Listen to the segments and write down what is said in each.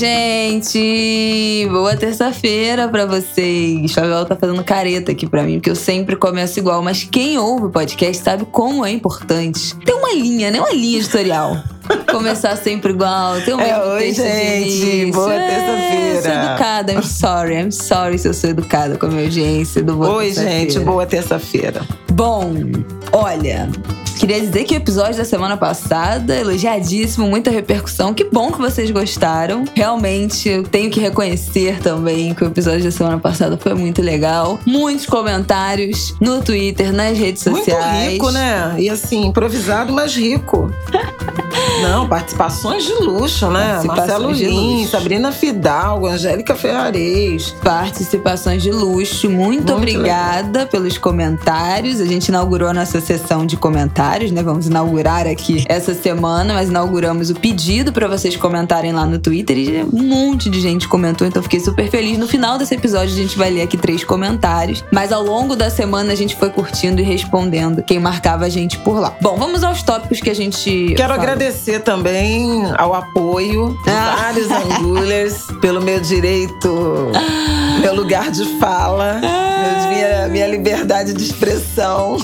Gente! Boa terça-feira pra vocês. Fabiola tá fazendo careta aqui pra mim, porque eu sempre começo igual. Mas quem ouve o podcast sabe como é importante. Tem uma linha, né? Uma linha editorial. Começar sempre igual. Tem um é, oi, gente. Boa é, terça-feira. Sou educada. I'm sorry. I'm sorry se eu sou educada com a minha audiência do Boa Oi, gente. Boa terça-feira. Bom, olha, Queria dizer que o episódio da semana passada, elogiadíssimo, muita repercussão. Que bom que vocês gostaram. Realmente, eu tenho que reconhecer também que o episódio da semana passada foi muito legal. Muitos comentários no Twitter, nas redes sociais. Muito rico, né? E assim, improvisado, mas rico. Não, participações de luxo, né? Marcelo Lins, Sabrina Fidalgo, Angélica Ferrarez. Participações de luxo. Muito, Muito obrigada legal. pelos comentários. A gente inaugurou a nossa sessão de comentários comentários, né? Vamos inaugurar aqui essa semana, mas inauguramos o pedido para vocês comentarem lá no Twitter e um monte de gente comentou, então fiquei super feliz. No final desse episódio a gente vai ler aqui três comentários, mas ao longo da semana a gente foi curtindo e respondendo quem marcava a gente por lá. Bom, vamos aos tópicos que a gente. Quero fala. agradecer também ao apoio de ah. vários angulers pelo meu direito, meu lugar de fala. Ah minha, minha liberdade de expressão.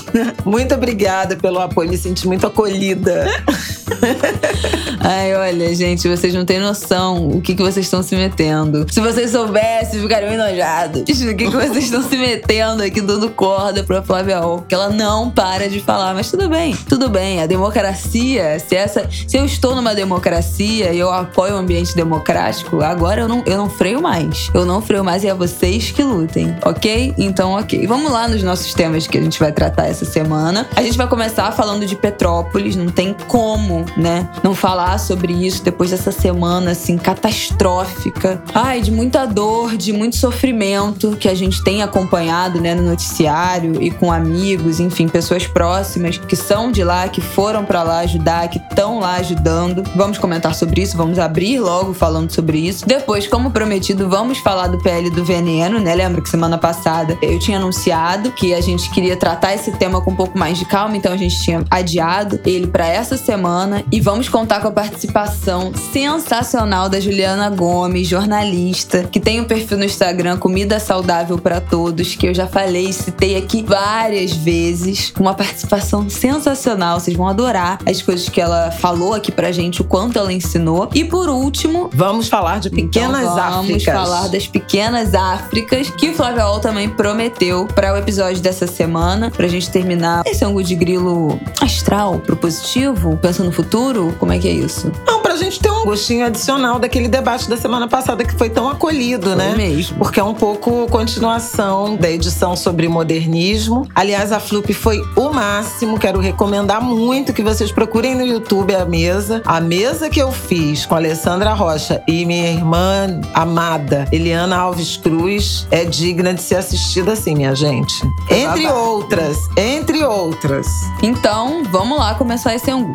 Muito obrigada pelo apoio, me senti muito acolhida. Ai, olha, gente, vocês não têm noção o que, que vocês estão se metendo. Se vocês soubessem, ficariam enojados. O que, que vocês estão se metendo aqui dando corda pra Flávia O, que ela não para de falar. Mas tudo bem, tudo bem. A democracia, se essa. Se eu estou numa democracia e eu apoio o um ambiente democrático, agora eu não, eu não freio mais. Eu não freio mais e é vocês que lutem, ok? Então, ok. Vamos lá nos nossos temas que a gente vai tratar essa semana. A gente vai começar falando de Petrópolis, não tem como, né? Não falar sobre isso depois dessa semana, assim, catastrófica. Ai, de muita dor, de muito sofrimento que a gente tem acompanhado, né, no noticiário e com amigos, enfim, pessoas próximas que são de lá, que foram para lá ajudar, que estão lá ajudando. Vamos comentar sobre isso, vamos abrir logo falando sobre isso. Depois, como prometido, vamos falar do PL do veneno, né? Lembra que semana passada eu tinha anunciado que a gente queria tratar esse tema com um pouco mais de calma, então a gente tinha adiado ele para essa semana e vamos contar com a participação sensacional da Juliana Gomes, jornalista, que tem um perfil no Instagram Comida Saudável para Todos, que eu já falei, citei aqui várias vezes, uma participação sensacional, vocês vão adorar as coisas que ela falou aqui pra gente, o quanto ela ensinou. E por último, vamos falar de pequenas então, vamos Áfricas. Vamos falar das pequenas Áfricas que o Flávio Ol também prometeu para o episódio dessa semana, pra gente terminar esse ângulo de grilo astral, propositivo, pensando no futuro? Como é que é isso? Não, pra gente ter um gostinho adicional daquele debate da semana passada que foi tão acolhido, foi né? mesmo. Porque é um pouco continuação da edição sobre modernismo. Aliás, a Flup foi o máximo. Quero recomendar muito que vocês procurem no YouTube a mesa. A mesa que eu fiz com a Alessandra Rocha e minha irmã amada Eliana Alves Cruz é digna de ser assistida assim, minha gente. Entre outras, entre outras. Então, vamos lá começar esse angu.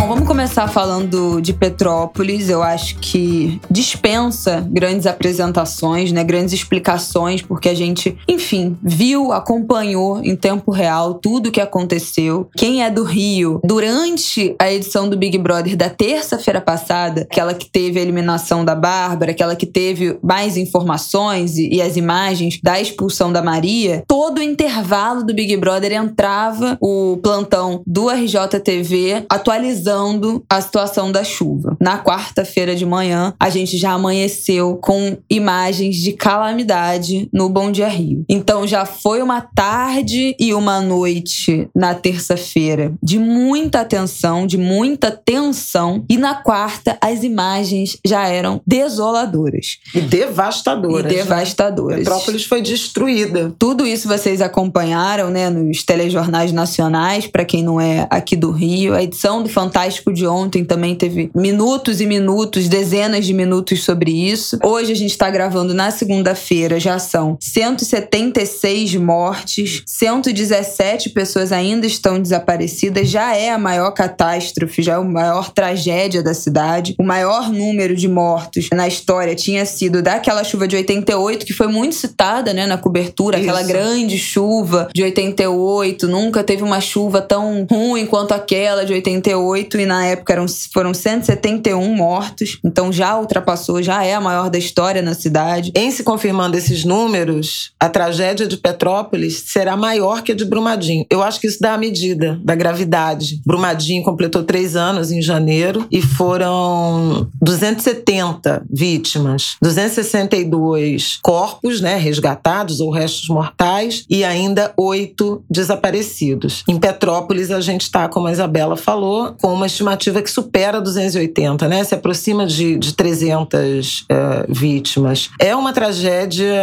Bom, vamos começar falando de Petrópolis. Eu acho que dispensa grandes apresentações, né, grandes explicações, porque a gente, enfim, viu, acompanhou em tempo real tudo o que aconteceu. Quem é do Rio, durante a edição do Big Brother da terça-feira passada, aquela que teve a eliminação da Bárbara, aquela que teve mais informações e, e as imagens da expulsão da Maria, todo o intervalo do Big Brother entrava o plantão do RJTV atualizando analisando a situação da chuva. Na quarta-feira de manhã, a gente já amanheceu com imagens de calamidade no Bom Dia Rio. Então já foi uma tarde e uma noite na terça-feira de muita atenção, de muita tensão, e na quarta as imagens já eram desoladoras e devastadoras. E devastadoras. Né? Petrópolis foi destruída. Tudo isso vocês acompanharam, né, nos telejornais nacionais, para quem não é aqui do Rio, a edição do Fantástico Fantástico de ontem também teve minutos e minutos, dezenas de minutos sobre isso. Hoje a gente está gravando na segunda-feira, já são 176 mortes, 117 pessoas ainda estão desaparecidas, já é a maior catástrofe, já é a maior tragédia da cidade. O maior número de mortos na história tinha sido daquela chuva de 88, que foi muito citada né, na cobertura, isso. aquela grande chuva de 88. Nunca teve uma chuva tão ruim quanto aquela de 88, e na época eram, foram 171 mortos. Então já ultrapassou, já é a maior da história na cidade. Em se confirmando esses números, a tragédia de Petrópolis será maior que a de Brumadinho. Eu acho que isso dá a medida da gravidade. Brumadinho completou três anos em janeiro e foram 270 vítimas, 262 corpos né, resgatados ou restos mortais e ainda oito desaparecidos. Em Petrópolis, a gente está, como a Isabela falou, com uma estimativa que supera 280, né? se aproxima de, de 300 uh, eh, vítimas. É uma tragédia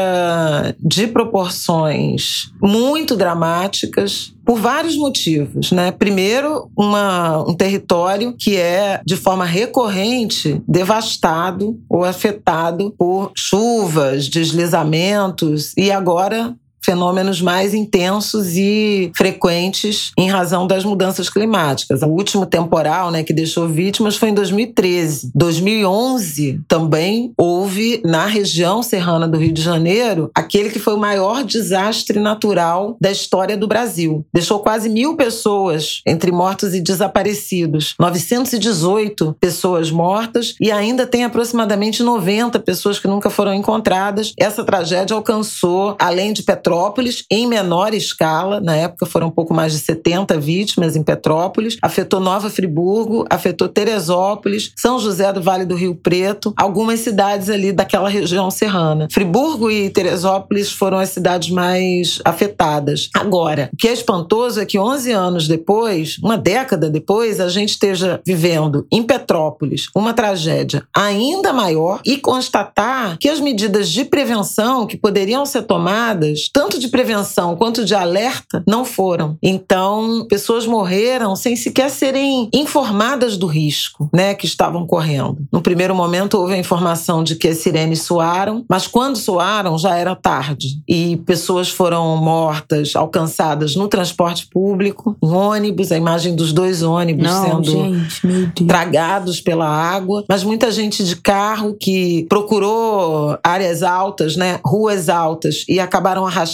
de proporções muito dramáticas, por vários motivos, né? Primeiro, uma, um território que é de forma recorrente devastado ou afetado por chuvas, deslizamentos e agora fenômenos mais intensos e frequentes em razão das mudanças climáticas. O último temporal, né, que deixou vítimas foi em 2013. 2011 também houve na região serrana do Rio de Janeiro aquele que foi o maior desastre natural da história do Brasil. Deixou quase mil pessoas entre mortos e desaparecidos, 918 pessoas mortas e ainda tem aproximadamente 90 pessoas que nunca foram encontradas. Essa tragédia alcançou, além de petróleo Petrópolis, em menor escala, na época foram um pouco mais de 70 vítimas em Petrópolis, afetou Nova Friburgo, afetou Teresópolis, São José do Vale do Rio Preto, algumas cidades ali daquela região serrana. Friburgo e Teresópolis foram as cidades mais afetadas. Agora, o que é espantoso é que 11 anos depois, uma década depois, a gente esteja vivendo em Petrópolis uma tragédia ainda maior e constatar que as medidas de prevenção que poderiam ser tomadas, tanto de prevenção quanto de alerta, não foram. Então, pessoas morreram sem sequer serem informadas do risco, né, que estavam correndo. No primeiro momento houve a informação de que as sirenes soaram, mas quando soaram já era tarde e pessoas foram mortas, alcançadas no transporte público, em ônibus, a imagem dos dois ônibus não, sendo gente, tragados pela água, mas muita gente de carro que procurou áreas altas, né, ruas altas e acabaram arrastando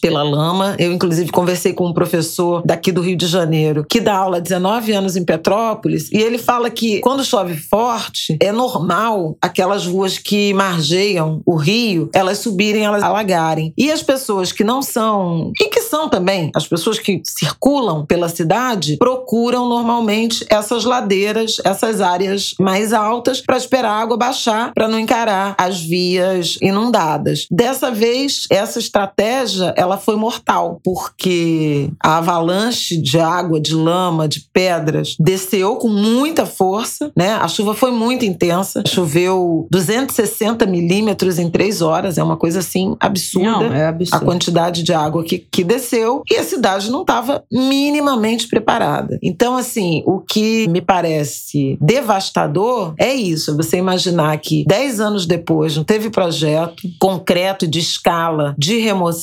pela lama. Eu, inclusive, conversei com um professor daqui do Rio de Janeiro que dá aula há 19 anos em Petrópolis e ele fala que quando chove forte, é normal aquelas ruas que margeiam o rio, elas subirem, elas alagarem. E as pessoas que não são, e que são também, as pessoas que circulam pela cidade, procuram normalmente essas ladeiras, essas áreas mais altas para esperar a água baixar, para não encarar as vias inundadas. Dessa vez, essa estratégia estratégia ela foi mortal, porque a avalanche de água, de lama, de pedras desceu com muita força, né? A chuva foi muito intensa, choveu 260 milímetros em três horas, é uma coisa assim absurda. Não, é absurdo. A quantidade de água que, que desceu e a cidade não estava minimamente preparada. Então, assim, o que me parece devastador é isso. Você imaginar que dez anos depois não teve projeto concreto de escala de remoção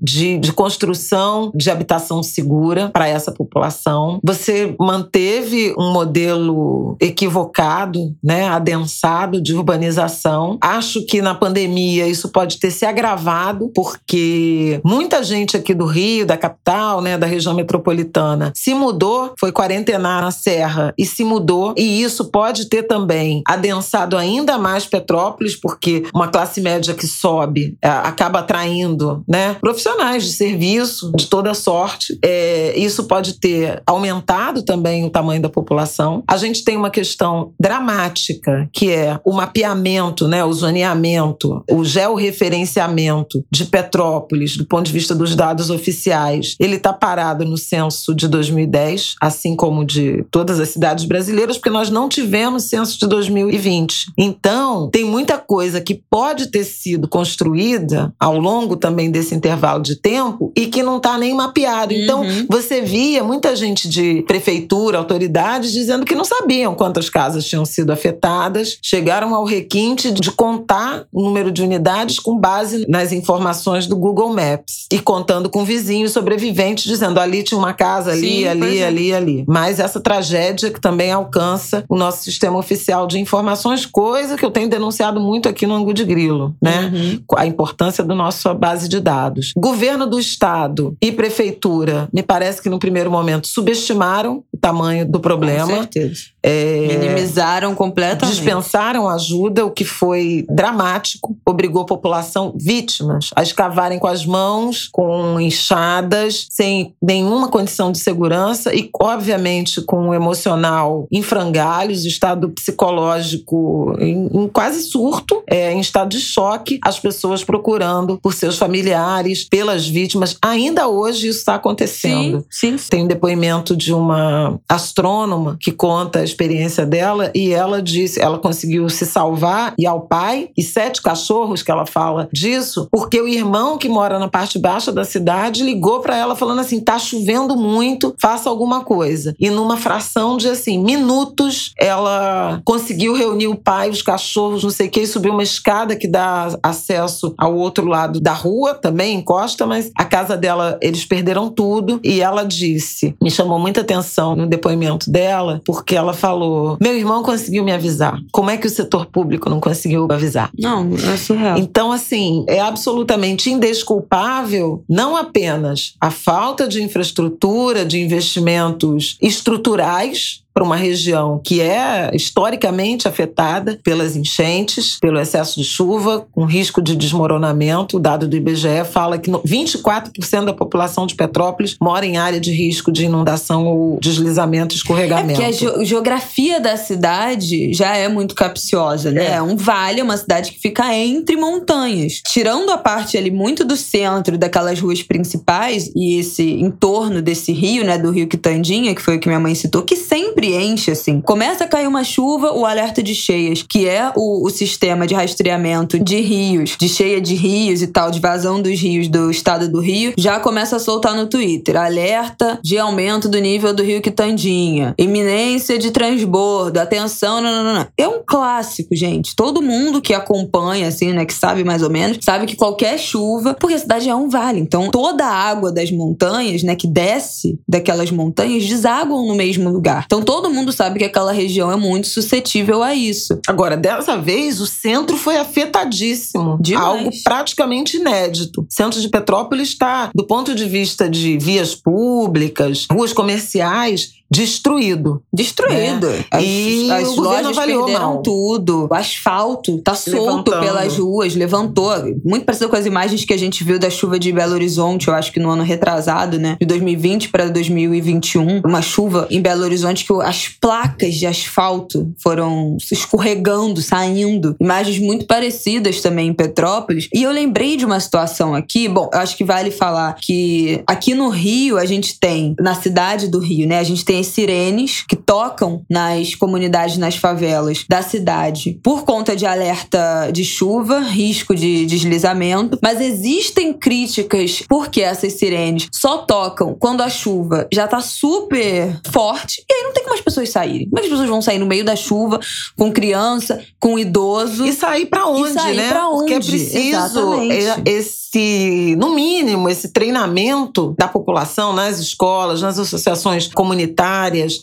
de, de construção de habitação segura para essa população. Você manteve um modelo equivocado, né, adensado de urbanização. Acho que na pandemia isso pode ter se agravado, porque muita gente aqui do Rio, da capital, né, da região metropolitana, se mudou, foi quarentenar na Serra e se mudou, e isso pode ter também adensado ainda mais Petrópolis, porque uma classe média que sobe é, acaba atraindo né? Profissionais de serviço de toda sorte. É, isso pode ter aumentado também o tamanho da população. A gente tem uma questão dramática, que é o mapeamento, né? o zoneamento, o georreferenciamento de Petrópolis, do ponto de vista dos dados oficiais. Ele está parado no censo de 2010, assim como de todas as cidades brasileiras, porque nós não tivemos censo de 2020. Então, tem muita coisa que pode ter sido construída ao longo também desse intervalo de tempo e que não está nem mapeado. Então, Uhum. você via muita gente de prefeitura, autoridades, dizendo que não sabiam quantas casas tinham sido afetadas. Chegaram ao requinte de contar o número de unidades com base nas informações do Google Maps e contando com vizinhos sobreviventes, dizendo ali tinha uma casa, ali, Sim, ali, é. ali, ali. Mas essa tragédia que também alcança o nosso sistema oficial de informações, coisa que eu tenho denunciado muito aqui no Angu de Grilo, né? Uhum. a importância da nossa base de dados. Governo do estado e prefeitura, me parece que no primeiro momento subestimaram o tamanho do Com problema. certeza. É, Minimizaram completamente. dispensaram ajuda, o que foi dramático, obrigou a população vítimas a escavarem com as mãos, com enxadas, sem nenhuma condição de segurança e, obviamente, com o emocional em frangalhos, estado psicológico em, em quase surto, é, em estado de choque, as pessoas procurando por seus familiares, pelas vítimas. Ainda hoje isso está acontecendo. Sim, sim. Tem um depoimento de uma astrônoma que conta a experiência dela e ela disse, ela conseguiu se salvar e ao pai e sete cachorros que ela fala disso, porque o irmão que mora na parte baixa da cidade ligou para ela falando assim: "Tá chovendo muito, faça alguma coisa". E numa fração de assim, minutos, ela conseguiu reunir o pai, os cachorros, não sei o que, e subiu uma escada que dá acesso ao outro lado da rua, também encosta, mas a casa dela, eles perderam tudo. E ela disse, me chamou muita atenção no depoimento dela, porque ela falou: Meu irmão conseguiu me avisar. Como é que o setor público não conseguiu avisar? Não, é surreal. Então, assim, é absolutamente indesculpável não apenas a falta de infraestrutura, de investimentos estruturais para uma região que é historicamente afetada pelas enchentes, pelo excesso de chuva, com risco de desmoronamento. O dado do IBGE fala que no- 24% da população de Petrópolis mora em área de risco de inundação ou deslizamento, É escorregamento. porque a geo- geografia da cidade já é muito capciosa, né? É. É um vale, é uma cidade que fica entre montanhas. Tirando a parte ali muito do centro, daquelas ruas principais e esse entorno desse rio, né? Do rio Quitandinha, que foi o que minha mãe citou, que sempre enche, assim. Começa a cair uma chuva, o alerta de cheias, que é o, o sistema de rastreamento de rios, de cheia de rios e tal, de vazão dos rios do estado do Rio, já começa a soltar no Twitter. Alerta de aumento do nível do rio Quitandinha. Iminência de transbordo. Atenção, não, não, não. É um clássico, gente. Todo mundo que acompanha, assim, né, que sabe mais ou menos, sabe que qualquer chuva, porque a cidade é um vale. Então, toda a água das montanhas, né, que desce daquelas montanhas, desaguam no mesmo lugar. Então, todo mundo sabe que aquela região é muito suscetível a isso. Agora, dessa vez, o centro foi afetadíssimo. Demais. Algo praticamente inédito. O centro de Petrópolis está, do ponto de vista de vias públicas, ruas comerciais, destruído. Destruído. As, E as o lojas perderam mal. tudo. O asfalto tá solto Levantando. pelas ruas, levantou. Muito parecido com as imagens que a gente viu da chuva de Belo Horizonte, eu acho que no ano retrasado, né? De 2020 para 2021. Uma chuva em Belo Horizonte que as placas de asfalto foram escorregando, saindo. Imagens muito parecidas também em Petrópolis. E eu lembrei de uma situação aqui. Bom, eu acho que vale falar que aqui no Rio a gente tem, na cidade do Rio, né? A gente tem as sirenes que tocam nas comunidades, nas favelas da cidade por conta de alerta de chuva, risco de deslizamento. Mas existem críticas porque essas sirenes só tocam quando a chuva já tá super forte e aí não tem como as pessoas saírem. Como é as pessoas vão sair no meio da chuva com criança, com idoso? E sair pra onde, sair né? pra Porque é onde? preciso Exatamente. é- esse, no mínimo, esse treinamento da população nas escolas, nas associações comunitárias,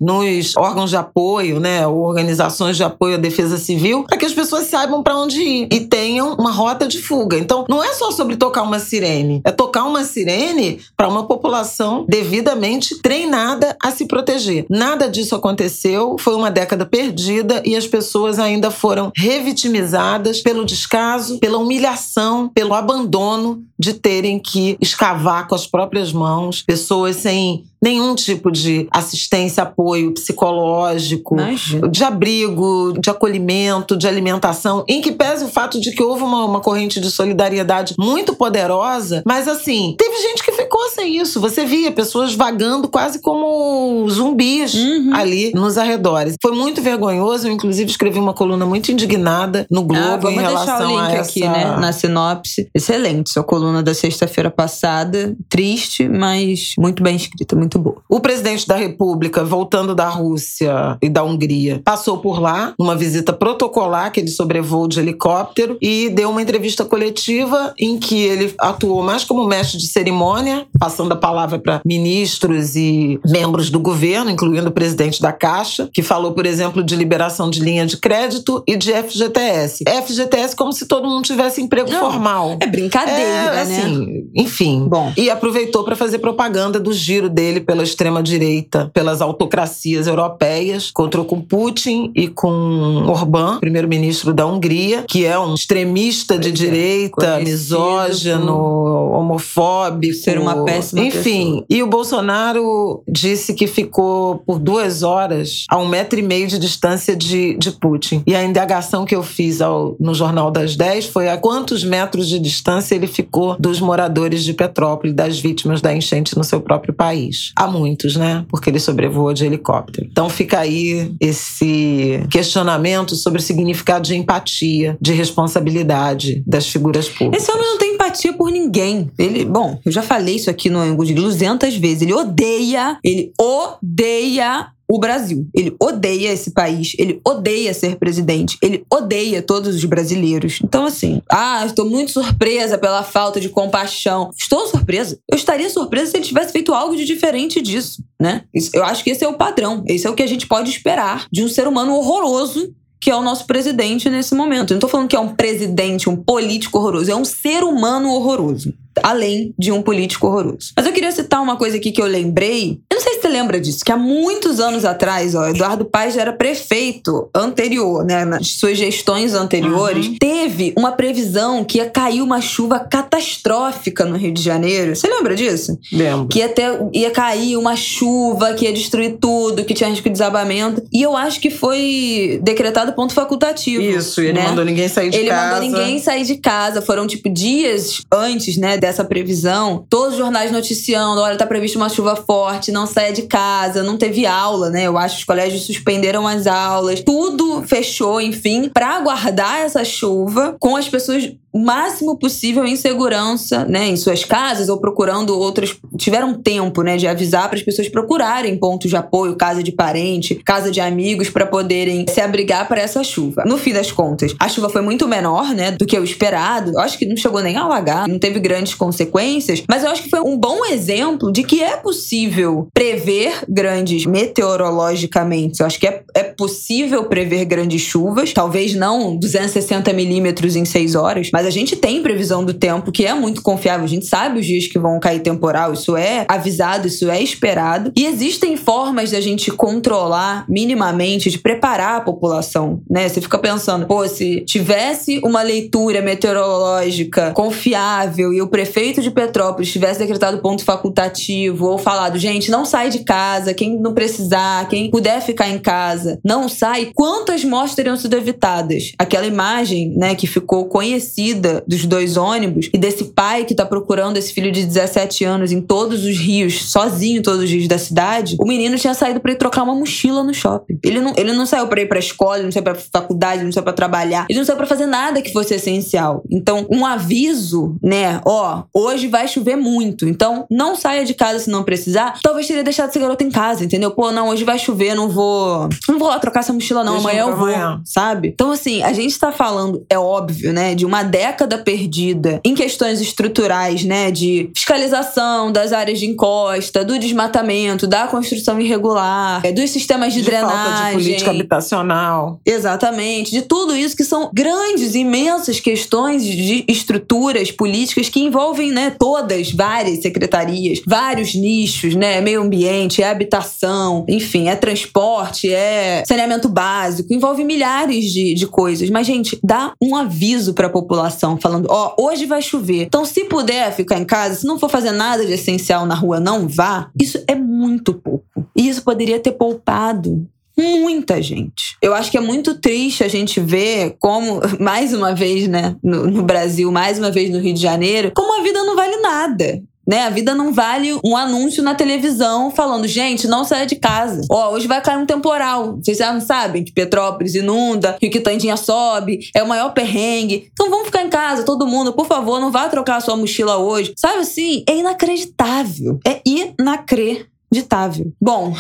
nos órgãos de apoio, né, organizações de apoio à defesa civil, para que as pessoas saibam para onde ir e tenham uma rota de fuga. Então, não é só sobre tocar uma sirene, é tocar uma sirene para uma população devidamente treinada a se proteger. Nada disso aconteceu, foi uma década perdida e as pessoas ainda foram revitimizadas pelo descaso, pela humilhação, pelo abandono de terem que escavar com as próprias mãos, pessoas sem nenhum tipo de assistência, apoio psicológico, Imagina. de abrigo, de acolhimento, de alimentação, em que pese o fato de que houve uma, uma corrente de solidariedade muito poderosa, mas assim, teve gente que ficou sem isso. Você via pessoas vagando quase como zumbis Uhum. ali nos arredores. Foi muito vergonhoso. Eu, inclusive, escrevi uma coluna muito indignada no Globo Ah, em relação deixar o link a essa... aqui, né? Na sinopse. Excelente. Sua coluna da sexta-feira passada. Triste, mas muito bem escrita, muito boa. O presidente da República, voltando da Rússia e da Hungria, passou por lá, numa visita protocolar que ele sobrevoo de helicóptero e deu uma entrevista coletiva em que ele atuou mais como mestre de cerimônia, passando a palavra para ministros e membros do governo, incluindo o presidente da Caixa, que falou, por exemplo, de liberação de linha de crédito e de FGTS. FGTS como se todo mundo tivesse emprego Não, formal. É brincadeira, É, né? assim, enfim. Bom. E aproveitou para fazer propaganda do giro dele pela extrema-direita, pelas autocracias europeias, encontrou com Putin e com Orbán, primeiro-ministro da Hungria, que é um extremista de é, direita, conhecido misógino, homofóbico. Ser uma péssima Enfim, pessoa. e o Bolsonaro disse que ficou por duas horas a um metro e meio de distância de, de Putin. E a indagação que eu fiz ao- no Jornal das 10 foi a quantos metros de distância ele ficou dos moradores de Petrópolis, das vítimas da enchente no seu próprio país. Há muitos, né? Porque ele sobrevoou de helicóptero. Então fica aí esse questionamento sobre o significado de empatia, de responsabilidade das figuras públicas. Esse homem não tem empatia por ninguém. Ele, bom, eu já falei isso aqui no Angus de 200 vezes. Ele odeia, ele odeia o Brasil. Ele odeia esse país, ele odeia ser presidente, ele odeia todos os brasileiros. Então, assim, ah, estou muito surpresa pela falta de compaixão. Estou surpresa. Eu estaria surpresa se ele tivesse feito algo de diferente disso, né? Eu acho que esse é o padrão. Esse é o que a gente pode esperar de um ser humano horroroso que é o nosso presidente nesse momento. Eu não tô falando que é um presidente, um político horroroso, é um ser humano horroroso. Além de um político horroroso. Mas eu queria citar uma coisa aqui que eu lembrei. Você lembra disso, que há muitos anos atrás, ó, Eduardo Paes já era prefeito anterior, né? Nas suas gestões anteriores, teve uma previsão que ia cair uma chuva catastrófica no Rio de Janeiro. Você lembra disso? Lembro. que ia, ter, ia cair uma chuva, que ia destruir tudo, que tinha risco de desabamento. E eu acho que foi decretado ponto facultativo. Isso, e ele né? mandou ninguém sair de Ele casa. mandou ninguém sair de casa. Foram, tipo, dias antes, né, dessa previsão. Todos os jornais noticiando: olha, tá prevista uma chuva forte, não saia de casa, não teve aula, né? Eu acho que os colégios suspenderam as aulas. Tudo fechou, enfim, pra aguardar essa chuva com as pessoas o máximo possível em segurança, né, em suas casas ou procurando outras. Tiveram tempo, né, de avisar para as pessoas procurarem pontos de apoio, casa de parente, casa de amigos para poderem se abrigar para essa chuva. No fim das contas, a chuva foi muito menor, né, do que o esperado. Eu acho que não chegou nem a alagar, não teve grandes consequências, mas eu acho que foi um bom exemplo de que é possível prever grandes meteorologicamente. Eu acho que é, é possível prever grandes chuvas, talvez não 260 milímetros em seis horas, mas a gente tem previsão do tempo que é muito confiável. A gente sabe os dias que vão cair temporal, isso é avisado, isso é esperado. E existem formas da gente controlar minimamente, de preparar a população, né? Você fica pensando, pô, se tivesse uma leitura meteorológica confiável e o prefeito de Petrópolis tivesse decretado ponto facultativo ou falado, gente, não sai de casa, quem não precisar, quem puder ficar em casa, não sai, quantas mortes teriam sido evitadas? Aquela imagem, né, que ficou conhecida dos dois ônibus e desse pai que tá procurando esse filho de 17 anos em todos os rios, sozinho em todos os rios da cidade, o menino tinha saído pra ir trocar uma mochila no shopping. Ele não, ele não saiu pra ir pra escola, ele não saiu pra faculdade, ele não saiu pra trabalhar, ele não saiu pra fazer nada que fosse essencial. Então, um aviso, né, ó, hoje vai chover muito, então não saia de casa se não precisar. Talvez teria deixado esse garoto em casa, entendeu? Pô, não, hoje vai chover, não vou, não vou lá trocar essa mochila não, Deixa amanhã eu vou, amanhã. sabe? Então, assim, a gente tá falando, é óbvio, né, de uma década perdida em questões estruturais, né, de fiscalização das áreas de encosta, do desmatamento, da construção irregular, é, dos sistemas de, de drenagem. falta de política habitacional. Exatamente, de tudo isso que são grandes, imensas questões de estruturas políticas que envolvem, né, todas, várias secretarias, vários nichos, né, meio ambiente, é habitação, enfim, é transporte, é saneamento básico, envolve milhares de, de coisas. Mas, gente, dá um aviso pra população falando, ó, hoje vai chover. Então, se puder ficar em casa, se não for fazer nada de essencial na rua, não vá. Isso é muito pouco. E isso poderia ter poupado muita gente. Eu acho que é muito triste a gente ver como, mais uma vez, né, no, no Brasil, mais uma vez no Rio de Janeiro, como a vida não vale nada. Né? A vida não vale um anúncio na televisão falando, gente, não saia de casa. Ó, hoje vai cair um temporal. Vocês já não sabem que Petrópolis inunda, que Quitandinha sobe, é o maior perrengue. Então vamos ficar em casa, todo mundo, por favor, não vá trocar a sua mochila hoje. Sabe assim? É inacreditável. É inacreditável. Bom,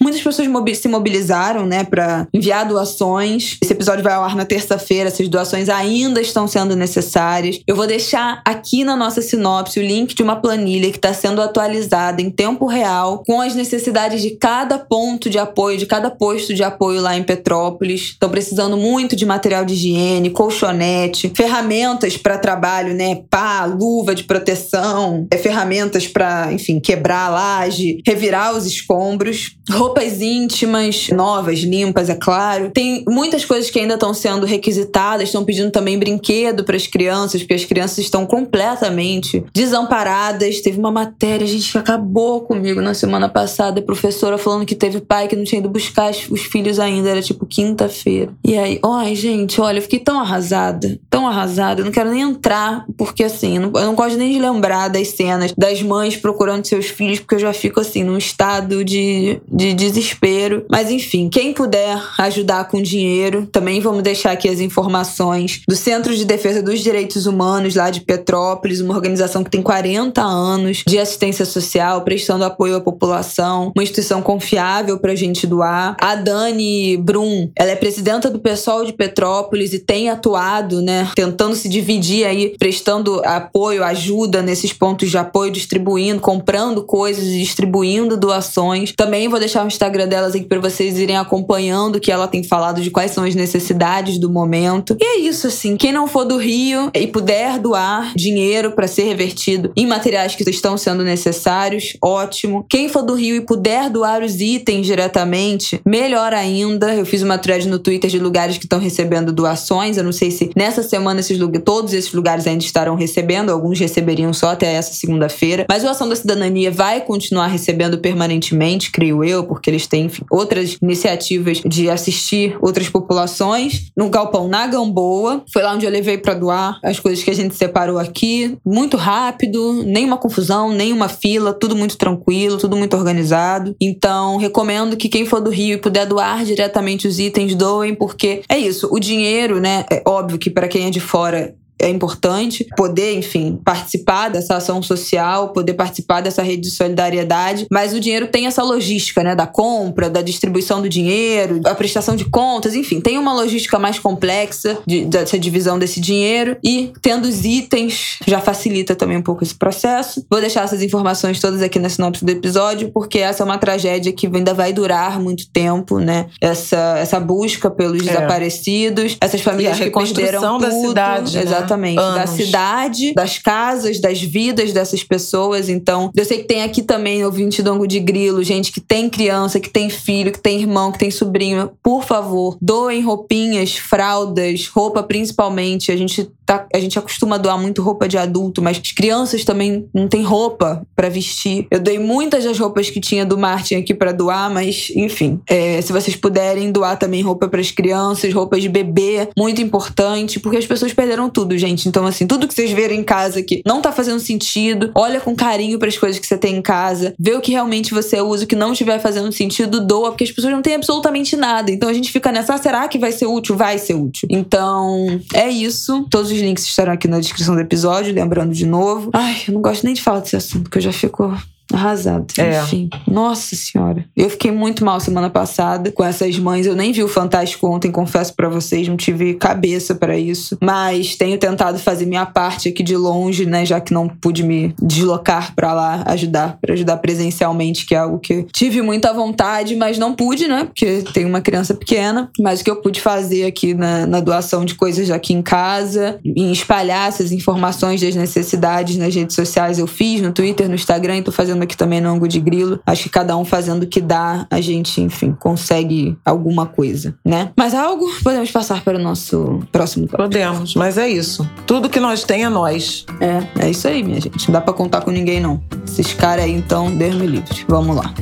Muitas pessoas se mobilizaram, né, para enviar doações. Esse episódio vai ao ar na terça-feira. Essas doações ainda estão sendo necessárias. Eu vou deixar aqui na nossa sinopse o link de uma planilha que está sendo atualizada em tempo real com as necessidades de cada ponto de apoio, de cada posto de apoio lá em Petrópolis. Estão precisando muito de material de higiene, colchonete, ferramentas para trabalho, né, pá, luva de proteção, é, ferramentas para, enfim, quebrar a laje, revirar os escombros roupas íntimas, novas, limpas, é claro. Tem muitas coisas que ainda estão sendo requisitadas, estão pedindo também brinquedo para as crianças, porque as crianças estão completamente desamparadas. Teve uma matéria, gente, que acabou comigo na semana passada, a professora falando que teve pai que não tinha ido buscar os filhos ainda, era tipo quinta-feira. E aí, ai, gente, olha, eu fiquei tão arrasada, tão arrasada, eu não quero nem entrar, porque assim, eu não, eu não gosto nem de lembrar das cenas das mães procurando seus filhos, porque eu já fico assim, num estado de, de desespero. Mas enfim, quem puder ajudar com dinheiro, também vamos deixar aqui as informações do Centro de Defesa dos Direitos Humanos lá de Petrópolis, uma organização que tem 40 anos de assistência social, prestando apoio à população, uma instituição confiável para a gente doar. A Dani Brum, ela é presidenta do PSOL de Petrópolis e tem atuado, né, tentando se dividir aí, prestando apoio, ajuda nesses pontos de apoio, distribuindo, comprando coisas distribuindo doações. Também vou deixar Instagram delas aqui para vocês irem acompanhando o que ela tem falado de quais são as necessidades do momento. E é isso, assim. Quem não for do Rio e puder doar dinheiro para ser revertido em materiais que estão sendo necessários, ótimo. Quem for do Rio e puder doar os itens diretamente, melhor ainda. Eu fiz uma thread no Twitter de lugares que estão recebendo doações. Eu não sei se nessa semana esses todos esses lugares ainda estarão recebendo, alguns receberiam só até essa segunda-feira. Mas o Ação da Cidadania vai continuar recebendo permanentemente, creio eu, porque eles têm enfim, outras iniciativas de assistir outras populações. No Galpão na Gamboa, foi lá onde eu levei para doar as coisas que a gente separou aqui. Muito rápido, nenhuma confusão, nenhuma fila, tudo muito tranquilo, tudo muito organizado. Então, recomendo que quem for do Rio e puder doar diretamente os itens, doem, porque é isso, o dinheiro, né? É óbvio que para quem é de fora é importante poder, enfim, participar dessa ação social, poder participar dessa rede de solidariedade, mas o dinheiro tem essa logística, né, da compra, da distribuição do dinheiro, a prestação de contas, enfim, tem uma logística mais complexa de, dessa divisão desse dinheiro e tendo os itens já facilita também um pouco esse processo. Vou deixar essas informações todas aqui na sinopse do episódio, porque essa é uma tragédia que ainda vai durar muito tempo, né? Essa, essa busca pelos é. desaparecidos, essas famílias que perderam tudo. Da cidade, né? Exatamente. Anos. Da cidade, das casas, das vidas dessas pessoas. Então, eu sei que tem aqui também ouvinte do Ango de Grilo, gente que tem criança, que tem filho, que tem irmão, que tem sobrinho. Por favor, doem roupinhas, fraldas, roupa principalmente. A gente tá, a gente acostuma doar muito roupa de adulto, mas as crianças também não têm roupa para vestir. Eu dei muitas das roupas que tinha do Martin aqui para doar, mas enfim, é, se vocês puderem doar também roupa para as crianças, roupas de bebê, muito importante, porque as pessoas perderam tudo, gente. Então assim, tudo que vocês verem em casa que não tá fazendo sentido, olha com carinho para as coisas que você tem em casa, vê o que realmente você usa, o que não estiver fazendo sentido, doa, porque as pessoas não têm absolutamente nada. Então a gente fica nessa, ah, será que vai ser útil? Vai ser útil. Então, é isso. Todos os os links estarão aqui na descrição do episódio, lembrando de novo. Ai, eu não gosto nem de falar desse assunto, porque eu já fico Arrasado. É. Enfim. Nossa senhora. Eu fiquei muito mal semana passada com essas mães. Eu nem vi o Fantástico ontem, confesso para vocês, não tive cabeça para isso. Mas tenho tentado fazer minha parte aqui de longe, né? Já que não pude me deslocar para lá ajudar, para ajudar presencialmente, que é algo que tive muita vontade, mas não pude, né? Porque tenho uma criança pequena. Mas o que eu pude fazer aqui na, na doação de coisas aqui em casa, em espalhar essas informações das necessidades nas redes sociais, eu fiz no Twitter, no Instagram, e tô fazendo aqui também no ângulo de grilo. Acho que cada um fazendo o que dá, a gente, enfim, consegue alguma coisa, né? Mas algo, podemos passar para o nosso próximo tópico. Podemos, mas é isso. Tudo que nós tem é nós. É, é isso aí, minha gente. Não dá pra contar com ninguém, não. Esses caras aí, então, Deus me livre. Vamos lá.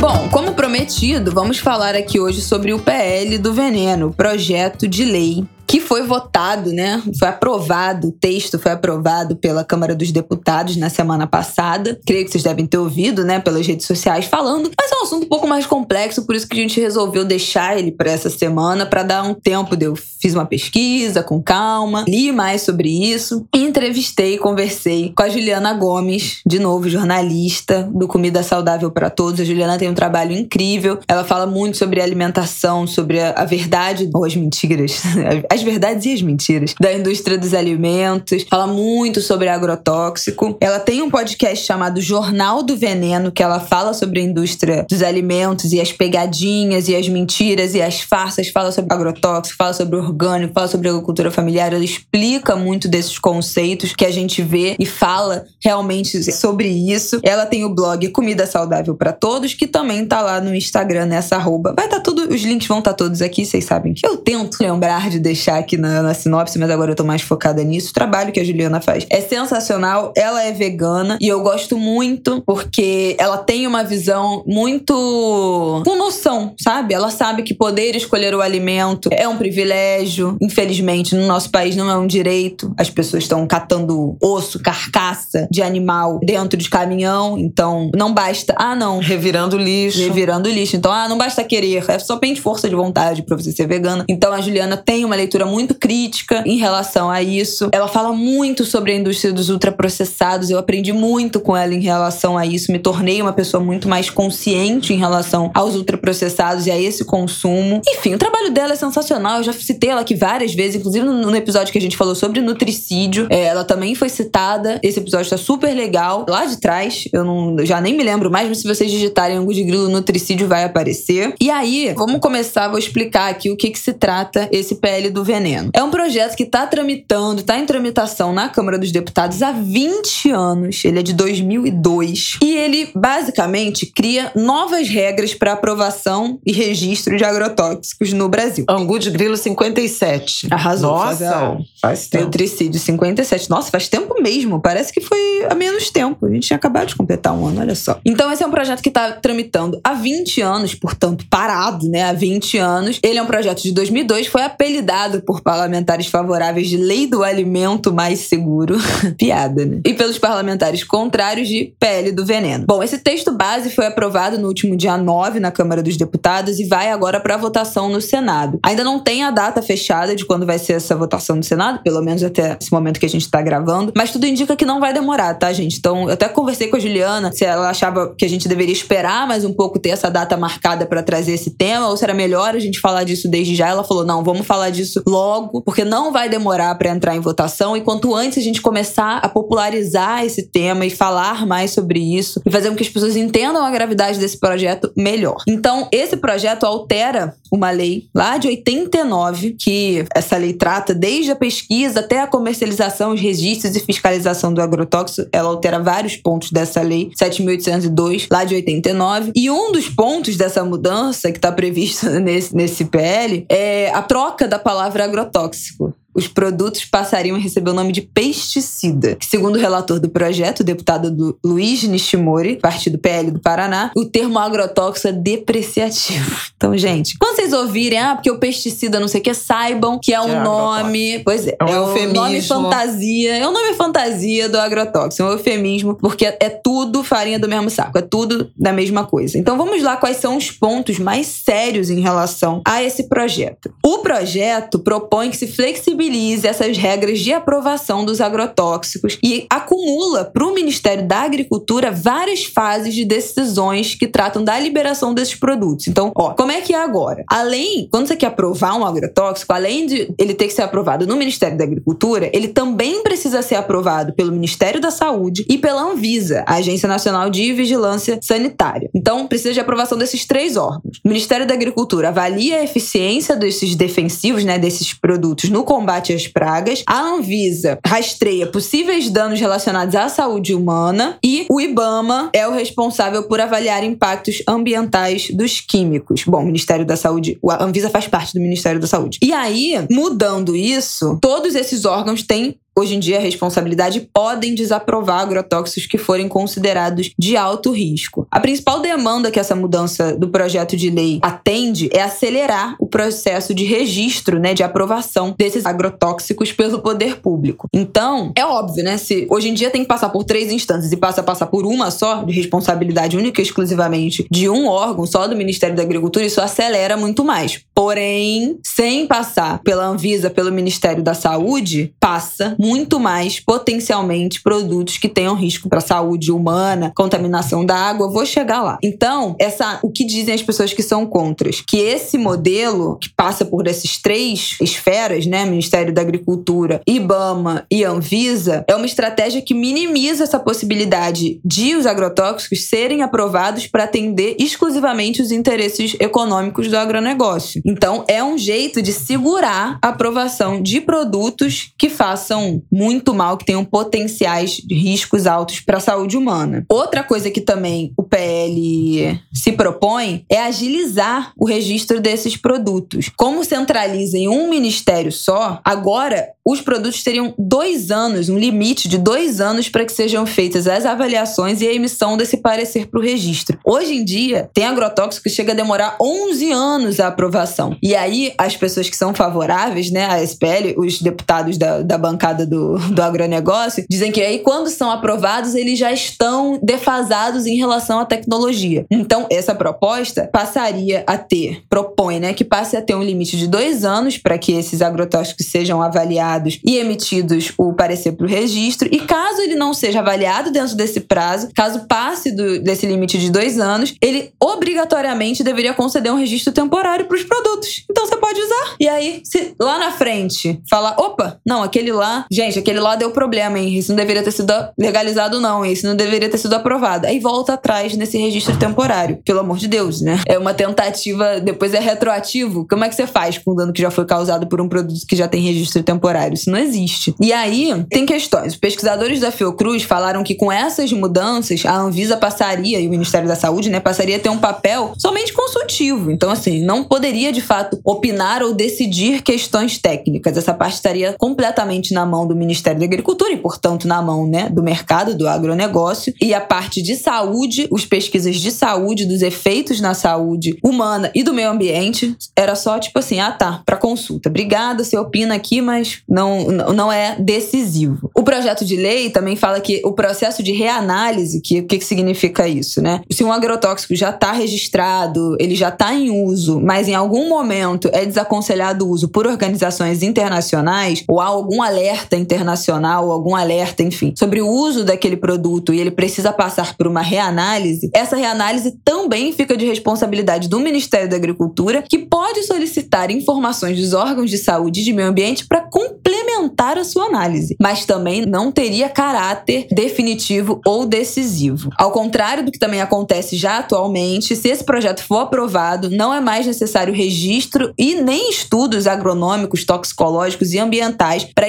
Bom, como prometido, vamos falar aqui hoje sobre o PL do Veneno, projeto de lei foi votado, né? Foi aprovado, o texto foi aprovado pela Câmara dos Deputados na semana passada. Creio que vocês devem ter ouvido, né, pelas redes sociais falando, mas é um assunto um pouco mais complexo, por isso que a gente resolveu deixar ele para essa semana para dar um tempo de eu fiz uma pesquisa com calma, li mais sobre isso, entrevistei, conversei com a Juliana Gomes, de novo jornalista do Comida Saudável para Todos. A Juliana tem um trabalho incrível. Ela fala muito sobre alimentação, sobre a, a verdade ou as mentiras, as verdades e as mentiras da indústria dos alimentos. Fala muito sobre agrotóxico. Ela tem um podcast chamado Jornal do Veneno, que ela fala sobre a indústria dos alimentos e as pegadinhas e as mentiras e as farsas. Fala sobre agrotóxico, fala sobre orgânico, fala sobre agricultura familiar. Ela explica muito desses conceitos que a gente vê e fala realmente sobre isso. Ela tem o blog Comida Saudável para Todos, que também tá lá no Instagram, nessa arroba. Vai estar tá tudo, os links vão estar tá todos aqui, vocês sabem que eu tento lembrar de deixar aqui na, na sinopse, mas agora eu tô mais focada nisso. O trabalho que a Juliana faz é sensacional. Ela é vegana e eu gosto muito porque ela tem uma visão muito com noção, sabe? Ela sabe que poder escolher o alimento é um privilégio. Infelizmente, no nosso país não é um direito. As pessoas estão catando osso, carcaça de animal dentro de caminhão. Então, não basta. Ah, não. Revirando lixo. Revirando lixo. Então, ah, não basta querer. É somente força de vontade para você ser vegana. Então, a Juliana tem uma leitura muito crítica em relação a isso. Ela fala muito sobre a indústria dos ultraprocessados. Eu aprendi muito com ela em relação a isso. Me tornei uma pessoa muito mais consciente em relação aos ultraprocessados e a esse consumo. Enfim, o trabalho dela é sensacional. Eu já citei ela aqui várias vezes, inclusive no episódio que a gente falou sobre nutricídio. É, ela também foi citada. Esse episódio tá super legal. Lá de trás, eu não, já nem me lembro mais, mas se vocês digitarem Angus de Grilo Nutricídio, vai aparecer. E aí, vamos começar, vou explicar aqui o que, que se trata esse PL do veneno. É um projeto que tá tramitando, tá em tramitação na Câmara dos Deputados há 20 anos. Ele é de 2002. E ele, basicamente, cria novas regras para aprovação e registro de agrotóxicos no Brasil. Angu de Grilo 57. Arrasou. Nossa, faz tempo. Nutricídio 57. Nossa, faz tempo mesmo. Parece que foi há menos tempo. A gente tinha acabado de completar um ano, olha só. Então, esse é um projeto que está tramitando há 20 anos, portanto, parado, né? Há 20 anos. Ele é um projeto de 2002, foi apelidado por parlamentares favoráveis de Lei do Alimento Mais Seguro. Piada, né? E pelos parlamentares contrários de Pele do Veneno. Bom, esse texto base foi aprovado no último dia 9 na Câmara dos Deputados e vai agora para votação no Senado. Ainda não tem a data fechada de quando vai ser essa votação no Senado, pelo menos até esse momento que a gente está gravando, mas tudo indica que não vai demorar, tá, gente? Então, eu até conversei com a Juliana se ela achava que a gente deveria esperar mais um pouco ter essa data marcada para trazer esse tema ou se era melhor a gente falar disso desde já. Ela falou: "Não, vamos falar disso logo, porque não vai demorar para entrar em votação e quanto antes a gente começar a popularizar esse tema e falar mais sobre isso e fazer com que as pessoas entendam a gravidade desse projeto melhor. Então, esse projeto altera uma lei lá de 89 que essa lei trata desde a pesquisa até a comercialização, os registros e fiscalização do agrotóxico. Ela altera vários pontos dessa lei 7.802, lá de 89. E um dos pontos dessa mudança que está previsto nesse, nesse PL é a troca da palavra agrotóxico os produtos passariam a receber o nome de pesticida. Que, segundo o relator do projeto, o deputado Luiz Nishimori, partido PL do Paraná, o termo agrotóxico é depreciativo. Então, gente, quando vocês ouvirem, ah, porque o pesticida não sei o que, saibam que é um é nome. Pois é, é, um é o nome fantasia. É o nome fantasia do agrotóxico. É um eufemismo, porque é tudo farinha do mesmo saco. É tudo da mesma coisa. Então, vamos lá quais são os pontos mais sérios em relação a esse projeto. O projeto propõe que se flexibilize flexibilize essas regras de aprovação dos agrotóxicos e acumula para o Ministério da Agricultura várias fases de decisões que tratam da liberação desses produtos. Então, ó, como é que é agora? Além, quando você quer aprovar um agrotóxico, além de ele ter que ser aprovado no Ministério da Agricultura, ele também precisa ser aprovado pelo Ministério da Saúde e pela Anvisa, a Agência Nacional de Vigilância Sanitária. Então, precisa de aprovação desses três órgãos. O Ministério da Agricultura avalia a eficiência desses defensivos, né, desses produtos no combate combate às pragas. A Anvisa rastreia possíveis danos relacionados à saúde humana e o IBAMA é o responsável por avaliar impactos ambientais dos químicos. Bom, o Ministério da Saúde, a Anvisa faz parte do Ministério da Saúde. E aí, mudando isso, todos esses órgãos têm hoje em dia, a responsabilidade podem desaprovar agrotóxicos que forem considerados de alto risco. A principal demanda que essa mudança do projeto de lei atende é acelerar o processo de registro, né, de aprovação desses agrotóxicos pelo poder público. Então, é óbvio, né, se hoje em dia tem que passar por três instâncias e passa a passar por uma só, de responsabilidade única e exclusivamente de um órgão, só do Ministério da Agricultura, isso acelera muito mais. Porém, sem passar pela Anvisa, pelo Ministério da Saúde, passa muito mais potencialmente produtos que tenham risco para a saúde humana, contaminação da água. Vou chegar lá. Então, essa, o que dizem as pessoas que são contras? Que esse modelo que passa por esses três esferas, né, Ministério da Agricultura, IBAMA e Anvisa, é uma estratégia que minimiza essa possibilidade de os agrotóxicos serem aprovados para atender exclusivamente os interesses econômicos do agronegócio. Então, é um jeito de segurar a aprovação de produtos que façam muito mal, que tenham potenciais riscos altos para a saúde humana. Outra coisa que também o PL se propõe é agilizar o registro desses produtos. Como centraliza em um ministério só, agora os produtos teriam dois anos, um limite de dois anos para que sejam feitas as avaliações e a emissão desse parecer para o registro. Hoje em dia, tem agrotóxico que chega a demorar 11 anos a aprovação. E aí, as pessoas que são favoráveis, né, à SPL, os deputados da, da bancada do, do agronegócio, dizem que aí, quando são aprovados, eles já estão defasados em relação à tecnologia. Então, essa proposta passaria a ter, propõe, né, que passe a ter um limite de dois anos para que esses agrotóxicos sejam avaliados e emitidos o parecer para o registro. E caso ele não seja avaliado dentro desse prazo, caso passe do, desse limite de dois anos, ele obrigatoriamente deveria conceder um registro temporário para os produtos. Então você pode usar. E aí, se lá na frente falar, opa, não, aquele lá, gente, aquele lá deu problema, hein? Isso não deveria ter sido legalizado, não. Isso não deveria ter sido aprovado. Aí volta atrás nesse registro temporário. Pelo amor de Deus, né? É uma tentativa, depois é retroativo. Como é que você faz com o dano que já foi causado por um produto que já tem registro temporário? Isso não existe. E aí, tem questões. Os pesquisadores da Fiocruz falaram que com essas mudanças, a Anvisa passaria, e o Ministério da Saúde, né, passaria a ter um papel somente consultivo. Então, assim, não poderia, de fato, opinar ou decidir questões técnicas. Essa parte estaria completamente na mão do Ministério da Agricultura e, portanto, na mão, né, do mercado, do agronegócio. E a parte de saúde, os pesquisas de saúde, dos efeitos na saúde humana e do meio ambiente, era só tipo assim, ah, tá, para consulta. Obrigada, você opina aqui, mas não, não é decisivo. O projeto de lei também fala que o processo de reanálise, que o que, que significa isso, né? Se um agrotóxico já está registrado, ele já está em uso, mas em algum momento é desaconselhado o uso por organizações internacionais, ou há algum alerta internacional, algum alerta, enfim, sobre o uso daquele produto e ele precisa passar por uma reanálise, essa reanálise também fica de responsabilidade do Ministério da Agricultura, que pode solicitar informações dos órgãos de saúde e de meio ambiente para complementar a sua análise, mas também não teria caráter definitivo ou decisivo. Ao contrário do que também acontece já atualmente, se esse projeto for aprovado, não é mais necessário registro e nem estudos agronômicos, toxicológicos e ambientais para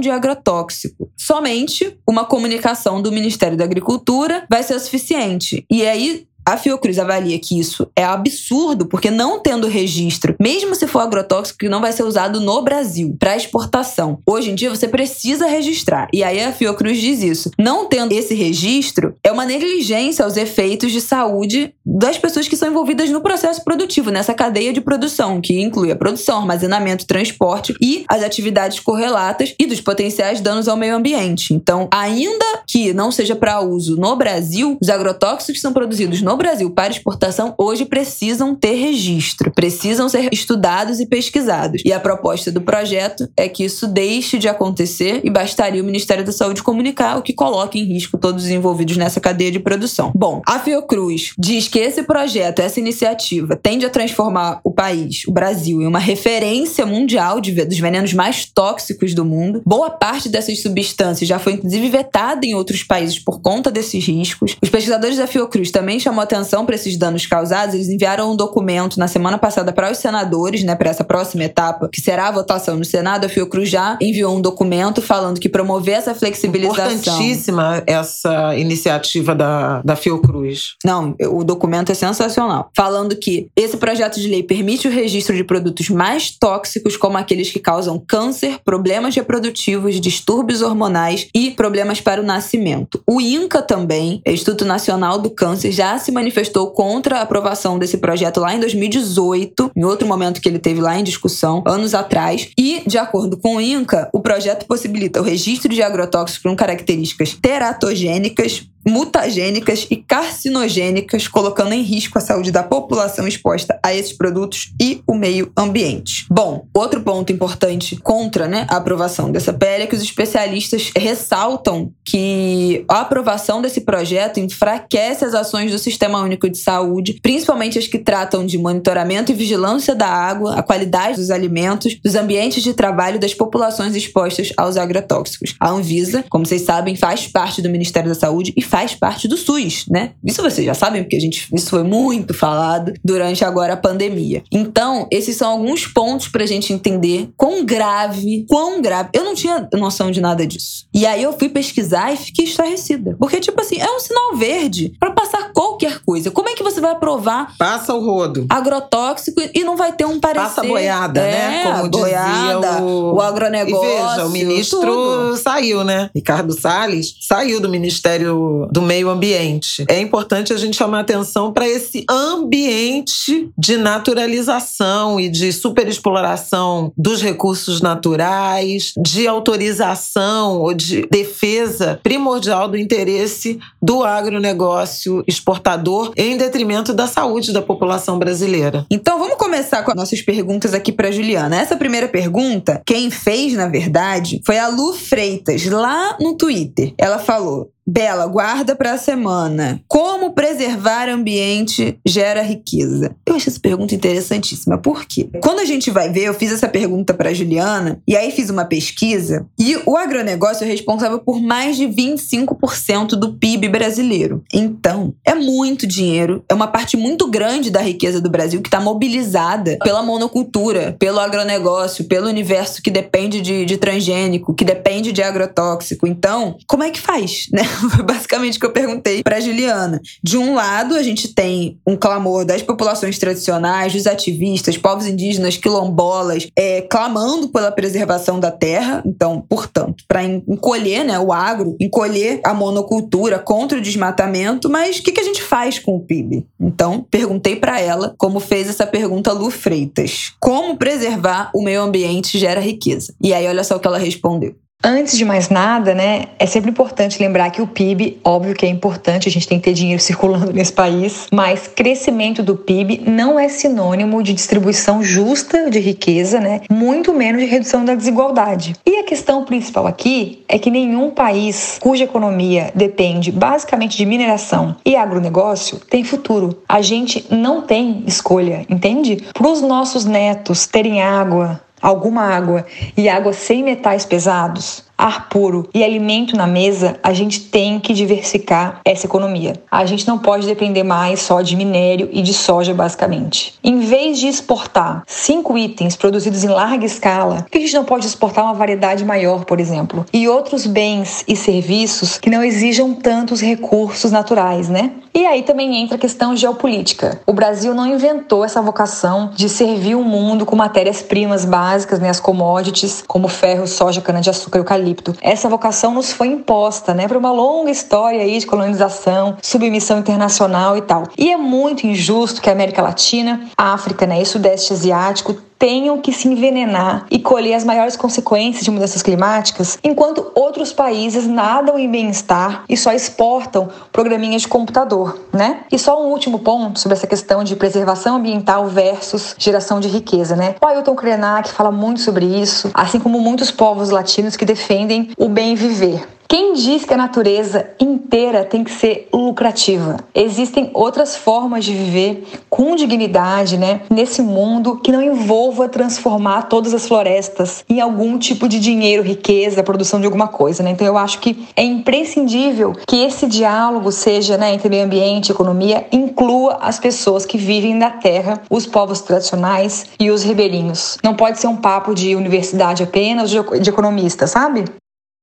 de agrotóxico. Somente uma comunicação do Ministério da Agricultura vai ser suficiente. E aí a Fiocruz avalia que isso é absurdo, porque não tendo registro, mesmo se for agrotóxico, que não vai ser usado no Brasil para exportação. Hoje em dia você precisa registrar. E aí a Fiocruz diz isso. Não tendo esse registro, é uma negligência aos efeitos de saúde das pessoas que são envolvidas no processo produtivo, nessa cadeia de produção, que inclui a produção, armazenamento, transporte e as atividades correlatas e dos potenciais danos ao meio ambiente. Então, ainda que não seja para uso no Brasil, os agrotóxicos que são produzidos no Brasil para exportação hoje precisam ter registro, precisam ser estudados e pesquisados. E a proposta do projeto é que isso deixe de acontecer e bastaria o Ministério da Saúde comunicar o que coloca em risco todos os envolvidos nessa cadeia de produção. Bom, a Fiocruz diz que esse projeto, essa iniciativa, tende a transformar o país, o Brasil, em uma referência mundial de, dos venenos mais tóxicos do mundo. Boa parte dessas substâncias já foi inclusive vetada em outros países por conta desses riscos. Os pesquisadores da Fiocruz também chamam atenção para esses danos causados, eles enviaram um documento na semana passada para os senadores, né, para essa próxima etapa, que será a votação no Senado. A Fiocruz já enviou um documento falando que promover essa flexibilização. Importantíssima essa iniciativa da, da Fiocruz. Não, o documento é sensacional. Falando que esse projeto de lei permite o registro de produtos mais tóxicos, como aqueles que causam câncer, problemas reprodutivos, distúrbios hormonais e problemas para o nascimento. O INCA também, Instituto Nacional do Câncer, já se manifestou contra a aprovação desse projeto lá em 2018, em outro momento que ele teve lá em discussão, anos atrás. E, de acordo com o INCA, o projeto possibilita o registro de agrotóxicos com características teratogênicas, mutagênicas e carcinogênicas, colocando em risco a saúde da população exposta a esses produtos e o meio ambiente. Bom, outro ponto importante contra né, a aprovação dessa PL é que os especialistas ressaltam que a aprovação desse projeto enfraquece as ações do Sistema Único de Saúde, principalmente as que tratam de monitoramento e vigilância da água, a qualidade dos alimentos, dos ambientes de trabalho das populações expostas aos agrotóxicos. A Anvisa, como vocês sabem, faz parte do Ministério da Saúde e faz parte do SUS, né? Isso vocês já sabem, porque a gente, isso foi muito falado durante agora a pandemia. Então, esses são alguns pontos pra gente entender quão grave, quão grave. Eu não tinha noção de nada disso. E aí eu fui pesquisar e fiquei estarrecida. Porque, tipo assim, é um sinal verde para passar qualquer coisa. Como é que você vai aprovar? Passa o rodo. Agrotóxico e não vai ter um parecer. Passa boiada, é, né? Como boiada, dizia o... o agronegócio. E veja, o ministro tudo. saiu, né? Ricardo Salles saiu do Ministério do Meio Ambiente. É importante a gente chamar atenção para esse ambiente de naturalização e de superexploração dos recursos naturais, de autorização ou de defesa primordial do interesse do agronegócio exportador em detrimento da saúde da população brasileira. Então vamos começar com as nossas perguntas aqui para Juliana. Essa primeira pergunta, quem fez, na verdade, foi a Lu Freitas, lá no Twitter. Ela falou: Bela, guarda para a semana. Como preservar ambiente gera riqueza? Eu achei essa pergunta interessantíssima. Por quê? Quando a gente vai ver, eu fiz essa pergunta para Juliana e aí fiz uma pesquisa e o agronegócio é responsável por mais de 25% do PIB brasileiro. Então, é muito dinheiro, é uma parte muito grande da riqueza do Brasil que está mobilizada pela monocultura, pelo agronegócio, pelo universo que depende de, de transgênico, que depende de agrotóxico. Então, como é que faz, né? Foi basicamente o que eu perguntei para Juliana. De um lado, a gente tem um clamor das populações tradicionais, dos ativistas, povos indígenas, quilombolas, é, clamando pela preservação da terra. Então, portanto, para encolher né, o agro, encolher a monocultura contra o desmatamento. Mas o que, que a gente faz com o PIB? Então, perguntei para ela como fez essa pergunta Lu Freitas: como preservar o meio ambiente gera riqueza? E aí, olha só o que ela respondeu. Antes de mais nada, né, é sempre importante lembrar que o PIB, óbvio que é importante, a gente tem que ter dinheiro circulando nesse país, mas crescimento do PIB não é sinônimo de distribuição justa de riqueza, né, muito menos de redução da desigualdade. E a questão principal aqui é que nenhum país cuja economia depende basicamente de mineração e agronegócio tem futuro. A gente não tem escolha, entende? Para os nossos netos terem água, alguma água e água sem metais pesados, ar puro e alimento na mesa, a gente tem que diversificar essa economia. A gente não pode depender mais só de minério e de soja, basicamente. Em vez de exportar cinco itens produzidos em larga escala, por que a gente não pode exportar uma variedade maior, por exemplo? E outros bens e serviços que não exijam tantos recursos naturais, né? E aí também entra a questão geopolítica. O Brasil não inventou essa vocação de servir o mundo com matérias-primas básicas, né, as commodities, como ferro, soja, cana-de-açúcar e eucalipto eucalipto. Essa vocação nos foi imposta, né, por uma longa história aí de colonização, submissão internacional e tal. E é muito injusto que a América Latina, África, né, e Sudeste Asiático tenham que se envenenar e colher as maiores consequências de mudanças climáticas, enquanto outros países nadam em bem-estar e só exportam programinhas de computador, né? E só um último ponto sobre essa questão de preservação ambiental versus geração de riqueza, né? O Ailton Krenak fala muito sobre isso, assim como muitos povos latinos que defendem o bem viver. Quem diz que a natureza inteira tem que ser lucrativa. Existem outras formas de viver com dignidade, né, nesse mundo que não envolva transformar todas as florestas em algum tipo de dinheiro, riqueza, produção de alguma coisa, né? Então eu acho que é imprescindível que esse diálogo seja, né, entre meio ambiente e economia, inclua as pessoas que vivem na terra, os povos tradicionais e os ribeirinhos. Não pode ser um papo de universidade apenas, de economista, sabe?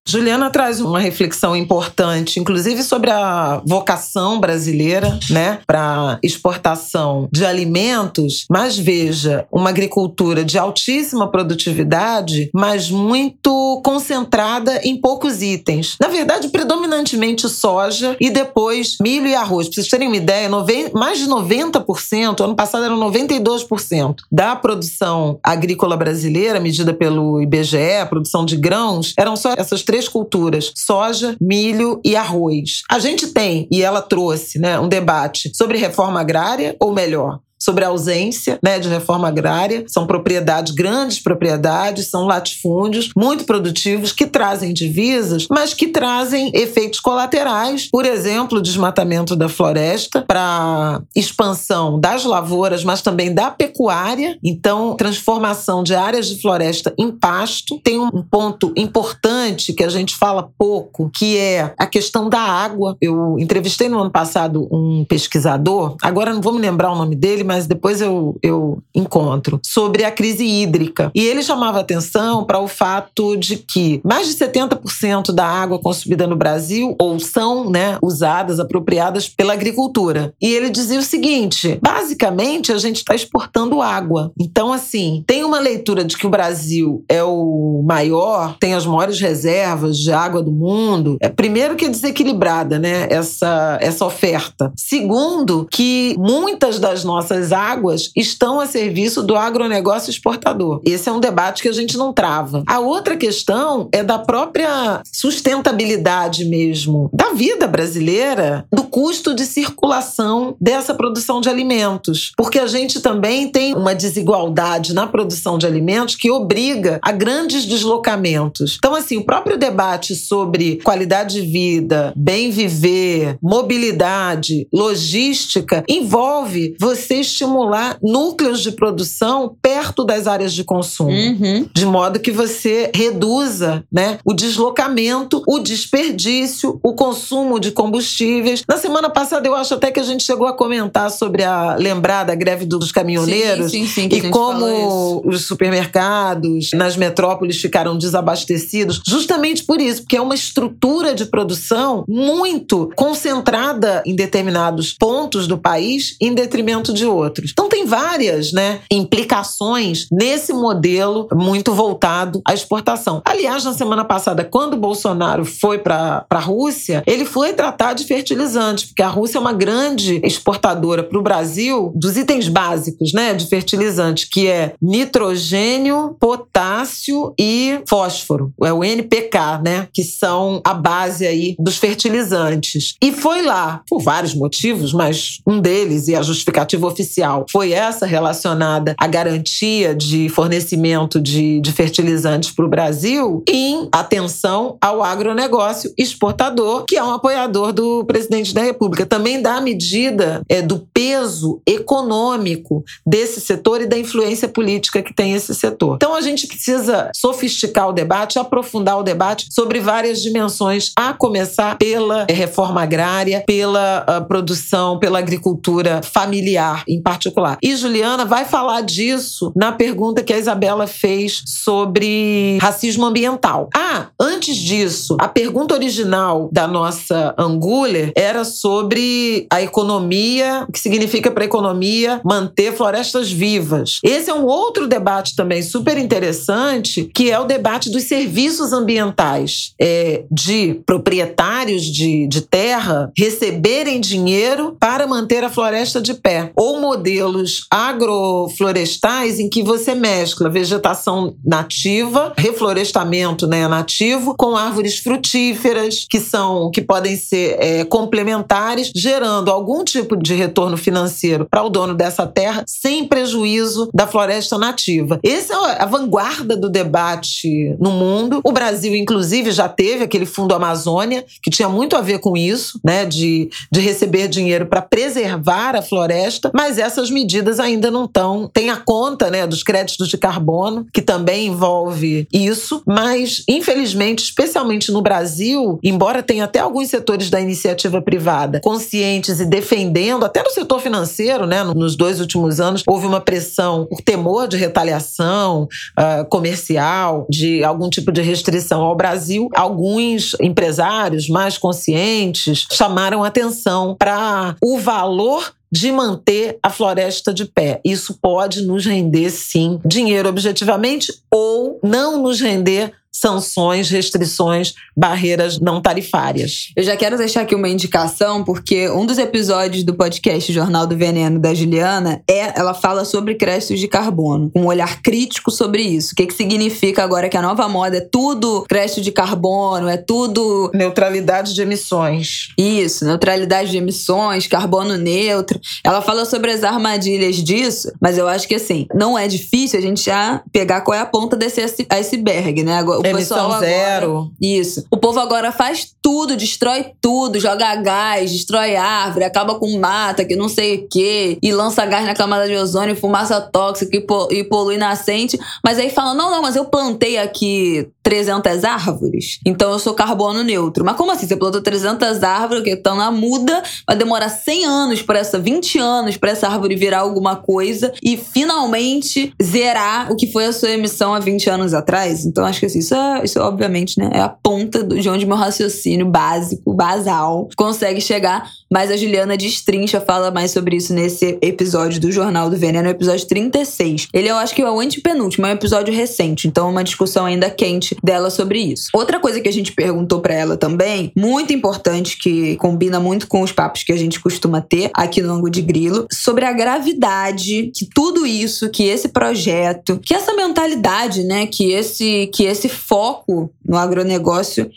Juliana traz uma reflexão importante, inclusive sobre a vocação brasileira, né, para exportação de alimentos, mas veja, uma agricultura de altíssima produtividade, mas muito concentrada em poucos itens. Na verdade, predominantemente soja e depois milho e arroz. Para vocês terem uma ideia, mais de 90%, ano passado eram 92% da produção agrícola brasileira, medida pelo IBGE, a produção de grãos, eram só essas três três culturas: soja, milho e arroz. A gente tem, e ela trouxe, né, um debate sobre reforma agrária, ou melhor, sobre a ausência né, de reforma agrária. São propriedades, grandes propriedades, são latifúndios muito produtivos que trazem divisas, mas que trazem efeitos colaterais. Por exemplo, o desmatamento da floresta para expansão das lavouras, mas também da pecuária. Então, transformação de áreas de floresta em pasto. Tem um ponto importante que a gente fala pouco, que é a questão da água. Eu entrevistei no ano passado um pesquisador, agora não vou me lembrar o nome dele, mas mas depois eu, eu encontro, sobre a crise hídrica. E ele chamava atenção para o fato de que mais de 70% da água consumida no Brasil ou são né, usadas, apropriadas pela agricultura. E ele dizia o seguinte: basicamente a gente está exportando água. Então, assim, tem uma leitura de que o Brasil é o maior, tem as maiores reservas de água do mundo. É, primeiro que é desequilibrada, né? Essa, essa oferta. Segundo, que muitas das nossas nossas águas estão a serviço do agronegócio exportador. Esse é um debate que a gente não trava. A outra questão é da própria sustentabilidade mesmo da vida brasileira, do custo de circulação dessa produção de alimentos. Porque a gente também tem uma desigualdade na produção de alimentos que obriga a grandes deslocamentos. Então, assim, o próprio debate sobre qualidade de vida, bem viver, mobilidade, logística, envolve vocês estimular núcleos de produção perto das áreas de consumo, uhum. de modo que você reduza né, o deslocamento, o desperdício, o consumo de combustíveis. Na semana passada, eu acho até que a gente chegou a comentar sobre a lembrar da greve dos caminhoneiros sim, sim, sim, e como os supermercados nas metrópoles ficaram desabastecidos, justamente por isso, porque é uma estrutura de produção muito concentrada em determinados pontos do país em detrimento de outros. Então tem várias, né, implicações nesse modelo muito voltado à exportação. Aliás, na semana passada, quando o Bolsonaro foi para a Rússia, ele foi tratar de fertilizantes, porque a Rússia é uma grande exportadora para o Brasil dos itens básicos, né, de fertilizante, que é nitrogênio, potássio e fósforo. É o NPK, né, que são a base aí dos fertilizantes. E foi lá, por vários motivos, mas um deles e a justificativa oficial foi essa relacionada à garantia de fornecimento de, de fertilizantes para o Brasil, em atenção ao agronegócio exportador, que é um apoiador do presidente da República. Também dá a medida é, do peso econômico desse setor e da influência política que tem esse setor. Então a gente precisa sofisticar o debate, aprofundar o debate sobre várias dimensões, a começar pela reforma agrária, pela uh, produção, pela agricultura familiar em particular. E Juliana vai falar disso na pergunta que a Isabela fez sobre racismo ambiental. Ah, antes disso, a pergunta original da nossa Anguler era sobre a economia, o que significa para a economia manter florestas vivas. Esse é um outro debate também super interessante, que é o debate dos serviços ambientais, é, de proprietários de, de terra receberem dinheiro para manter a floresta de pé, ou modelos agroflorestais em que você mescla vegetação nativa, reflorestamento né, nativo, com árvores frutíferas que são que podem ser é, complementares, gerando algum tipo de retorno financeiro para o dono dessa terra, sem prejuízo da floresta nativa. Essa é a vanguarda do debate no mundo. O Brasil, inclusive, já teve aquele Fundo Amazônia, que tinha muito a ver com isso, né, de, de receber dinheiro para preservar a floresta, mas essas medidas ainda não estão. Tem a conta né, dos créditos de carbono, que também envolve isso, mas, infelizmente, especialmente no Brasil, embora tenha até alguns setores da iniciativa privada conscientes e defendendo, até no setor financeiro, né, nos dois últimos anos, houve uma pressão por temor de retaliação uh, comercial, de algum tipo de restrição ao Brasil. Alguns empresários mais conscientes chamaram atenção para o valor de manter a floresta de pé. Isso pode nos render, sim, dinheiro objetivamente ou não nos render sanções, restrições, barreiras não tarifárias. Eu já quero deixar aqui uma indicação, porque um dos episódios do podcast Jornal do Veneno da Juliana é ela fala sobre créditos de carbono, com um olhar crítico sobre isso. O que, que significa agora que a nova moda é tudo crédito de carbono, é tudo. Neutralidade de emissões. Isso, neutralidade de emissões, carbono neutro. Ela fala sobre as armadilhas disso, mas eu acho que assim, não é difícil a gente já pegar qual é a ponta desse iceberg, né? O Emissão agora, zero. Isso. O povo agora faz tudo, destrói tudo, joga gás, destrói árvore, acaba com mata, que não sei o quê, e lança gás na camada de ozônio, fumaça tóxica e polui nascente. Mas aí fala: não, não, mas eu plantei aqui 300 árvores, então eu sou carbono neutro. Mas como assim? Você plantou 300 árvores que estão na muda, vai demorar 100 anos para essa, 20 anos para essa árvore virar alguma coisa e finalmente zerar o que foi a sua emissão há 20 anos atrás? Então acho que assim, isso, é, isso obviamente, né, é a ponta de onde meu raciocínio básico, basal, consegue chegar. Mas a Juliana destrincha, fala mais sobre isso nesse episódio do Jornal do Veneno, episódio 36. Ele eu acho que é o antepenúltimo, é um episódio recente, então é uma discussão ainda quente dela sobre isso. Outra coisa que a gente perguntou para ela também, muito importante, que combina muito com os papos que a gente costuma ter aqui no Ango de Grilo, sobre a gravidade que tudo isso, que esse projeto, que essa mentalidade, né, que esse, que esse foco no agronegócio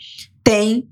tem